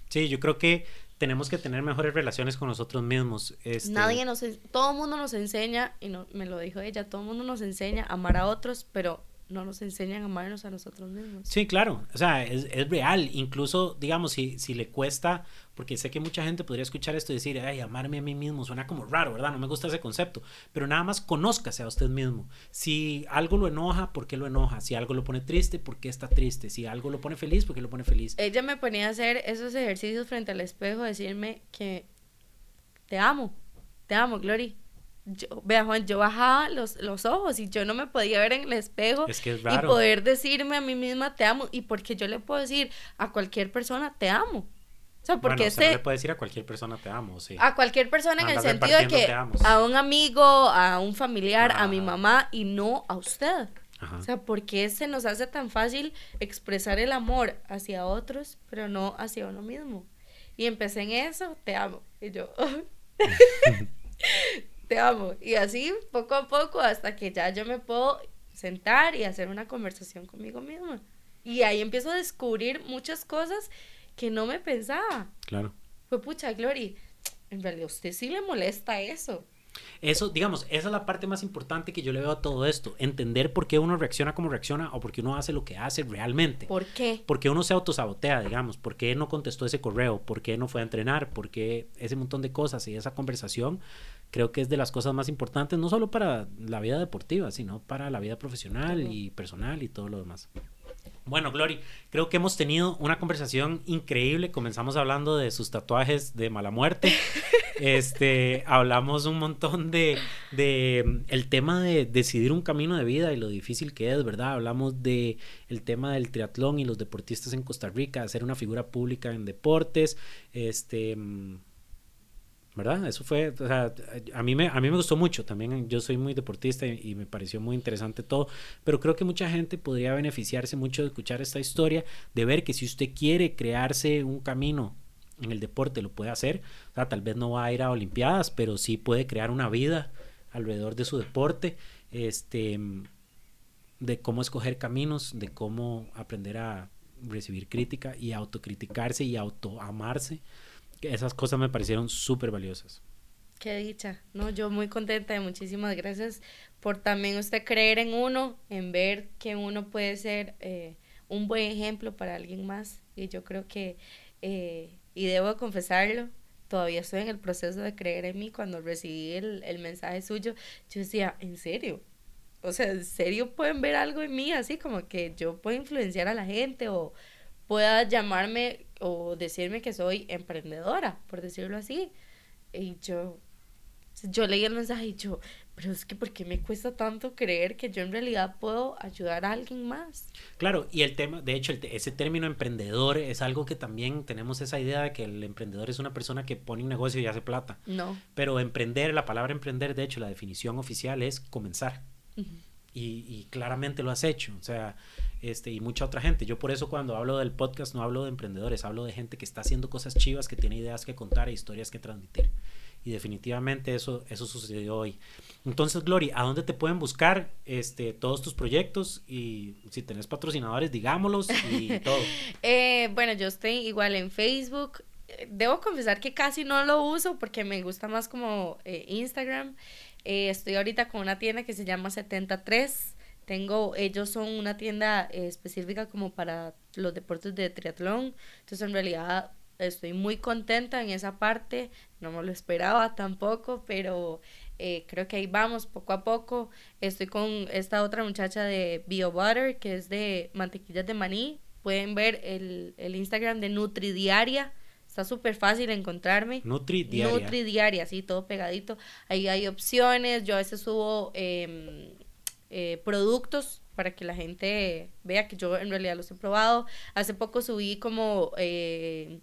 A: Sí, yo creo que tenemos que tener mejores relaciones con nosotros mismos.
B: Este... Nadie nos, todo el mundo nos enseña, y no, me lo dijo ella, todo el mundo nos enseña a amar a otros, pero no nos enseñan a amarnos a nosotros mismos.
A: Sí, claro, o sea, es, es real, incluso, digamos, si, si le cuesta porque sé que mucha gente podría escuchar esto y decir, ay, amarme a mí mismo suena como raro, ¿verdad? No me gusta ese concepto, pero nada más conózcase a usted mismo. Si algo lo enoja, ¿por qué lo enoja? Si algo lo pone triste, ¿por qué está triste? Si algo lo pone feliz, ¿por qué lo pone feliz?
B: Ella me ponía a hacer esos ejercicios frente al espejo, decirme que te amo, te amo, Glory. Yo, vea Juan, yo bajaba los, los ojos y yo no me podía ver en el espejo y poder decirme a mí misma te amo y porque yo le puedo decir a cualquier persona te amo o sea, porque
A: bueno, le puede decir a cualquier persona te amo, sí.
B: A cualquier persona en el sentido de que a un amigo, a un familiar, a mi mamá y no a usted. O sea, ¿por qué se nos hace tan fácil expresar el amor hacia otros, pero no hacia uno mismo? Y empecé en eso, te amo. Y yo, <laughs> <laughs> te amo. Y así, poco a poco, hasta que ya yo me puedo sentar y hacer una conversación conmigo misma. Y ahí empiezo a descubrir muchas cosas que no me pensaba.
A: Claro.
B: Fue pucha, Glory, en realidad a usted sí le molesta eso.
A: Eso, digamos, esa es la parte más importante que yo le veo a todo esto. Entender por qué uno reacciona como reacciona o por qué uno hace lo que hace realmente.
B: ¿Por qué?
A: ¿Por qué uno se autosabotea, digamos? ¿Por qué no contestó ese correo? ¿Por qué no fue a entrenar? ¿Por qué ese montón de cosas y esa conversación? Creo que es de las cosas más importantes, no solo para la vida deportiva, sino para la vida profesional y personal y todo lo demás. Bueno, Glory, creo que hemos tenido una conversación increíble. Comenzamos hablando de sus tatuajes de mala muerte. <laughs> Este, hablamos un montón de, de el tema de decidir un camino de vida y lo difícil que es, ¿verdad? Hablamos de el tema del triatlón y los deportistas en Costa Rica, ser una figura pública en deportes, este ¿verdad? Eso fue, a mí me, a mí me gustó mucho, también. Yo soy muy deportista y, me pareció muy interesante todo, pero creo que mucha gente podría beneficiarse mucho de escuchar esta historia, de ver que si usted quiere crearse un camino en el deporte, lo puede hacer, o sea, tal vez no va a ir a Olimpiadas, pero sí puede crear una vida alrededor de su deporte, este, de cómo escoger caminos, de cómo aprender a recibir crítica y autocriticarse y autoamarse esas cosas me parecieron súper valiosas.
B: Qué dicha, no, yo muy contenta y muchísimas gracias por también usted creer en uno, en ver que uno puede ser eh, un buen ejemplo para alguien más. Y yo creo que, eh, y debo confesarlo, todavía estoy en el proceso de creer en mí. Cuando recibí el, el mensaje suyo, yo decía, ¿en serio? O sea, ¿en serio pueden ver algo en mí así como que yo puedo influenciar a la gente o pueda llamarme o decirme que soy emprendedora, por decirlo así. Y yo, yo leí el mensaje y yo, pero es que ¿por qué me cuesta tanto creer que yo en realidad puedo ayudar a alguien más?
A: Claro, y el tema, de hecho, ese término emprendedor es algo que también tenemos esa idea de que el emprendedor es una persona que pone un negocio y hace plata.
B: No.
A: Pero emprender, la palabra emprender, de hecho, la definición oficial es comenzar. y, y, claramente lo has hecho. O sea, este, y mucha otra gente. Yo por eso cuando hablo del podcast no hablo de emprendedores, hablo de gente que está haciendo cosas chivas, que tiene ideas que contar e historias que transmitir. Y definitivamente eso, eso sucedió hoy. Entonces, Glory, ¿a dónde te pueden buscar este, todos tus proyectos? Y si tenés patrocinadores, digámoslos y <laughs> todo.
B: eh, bueno, yo estoy igual en Facebook. Debo confesar que casi no lo uso porque me gusta más como eh, Instagram. Eh, estoy ahorita con una tienda que se llama 73 tengo, ellos son una tienda eh, específica como para los deportes de triatlón. Entonces, en realidad, estoy muy contenta en esa parte. No me lo esperaba tampoco, pero eh, creo que ahí vamos poco a poco. Estoy con esta otra muchacha de Bio Butter, que es de mantequillas de maní. Pueden ver el, el Instagram de Nutridiaria. Está súper fácil encontrarme.
A: Nutridiaria.
B: Nutridiaria, sí, todo pegadito. Ahí hay opciones. Yo a veces subo eh, eh, productos para que la gente vea que yo en realidad los he probado. Hace poco subí como eh,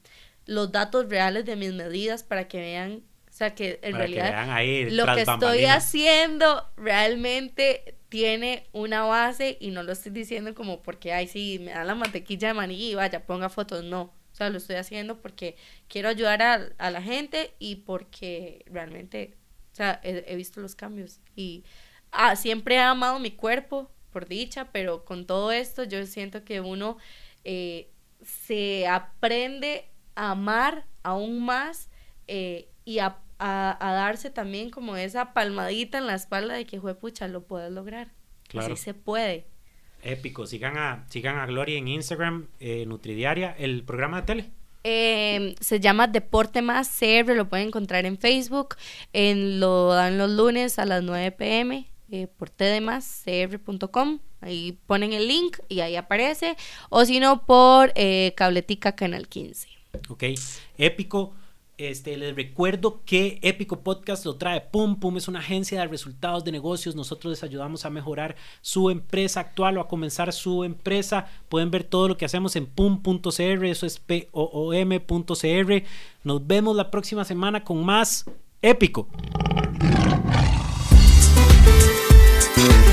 B: los datos reales de mis medidas para que vean, o sea, que en realidad lo que estoy haciendo realmente tiene una base y no lo estoy diciendo como porque, ay, sí, me da la mantequilla de maní y vaya, ponga fotos, no. O sea, lo estoy haciendo porque quiero ayudar a, a la gente y porque realmente, o sea, he, he visto los cambios y ah, siempre he amado mi cuerpo, por dicha, pero con todo esto yo siento que uno eh, se aprende a amar aún más eh, y a, darse también como esa palmadita en la espalda de que, pucha, lo puedes lograr. Claro. Así se puede.
A: Épico. Sigan a, sigan a Gloria en Instagram, eh, Nutridiaria, el programa de tele.
B: Em, se llama Deporte Más CR, lo pueden encontrar en Facebook, en, lo dan los lunes a las 9 pm eh, por tdmascr.com. Ahí ponen el link y ahí aparece. O si no, por eh, Cabletica Canal 15.
A: Ok, épico. Este, les recuerdo que Épico Podcast lo trae Pum Pum, es una agencia de resultados de negocios. Nosotros les ayudamos a mejorar su empresa actual o a comenzar su empresa. Pueden ver todo lo que hacemos en pum.cr, eso es P-O-O-M.cr. Nos vemos la próxima semana con más Épico. Thank you.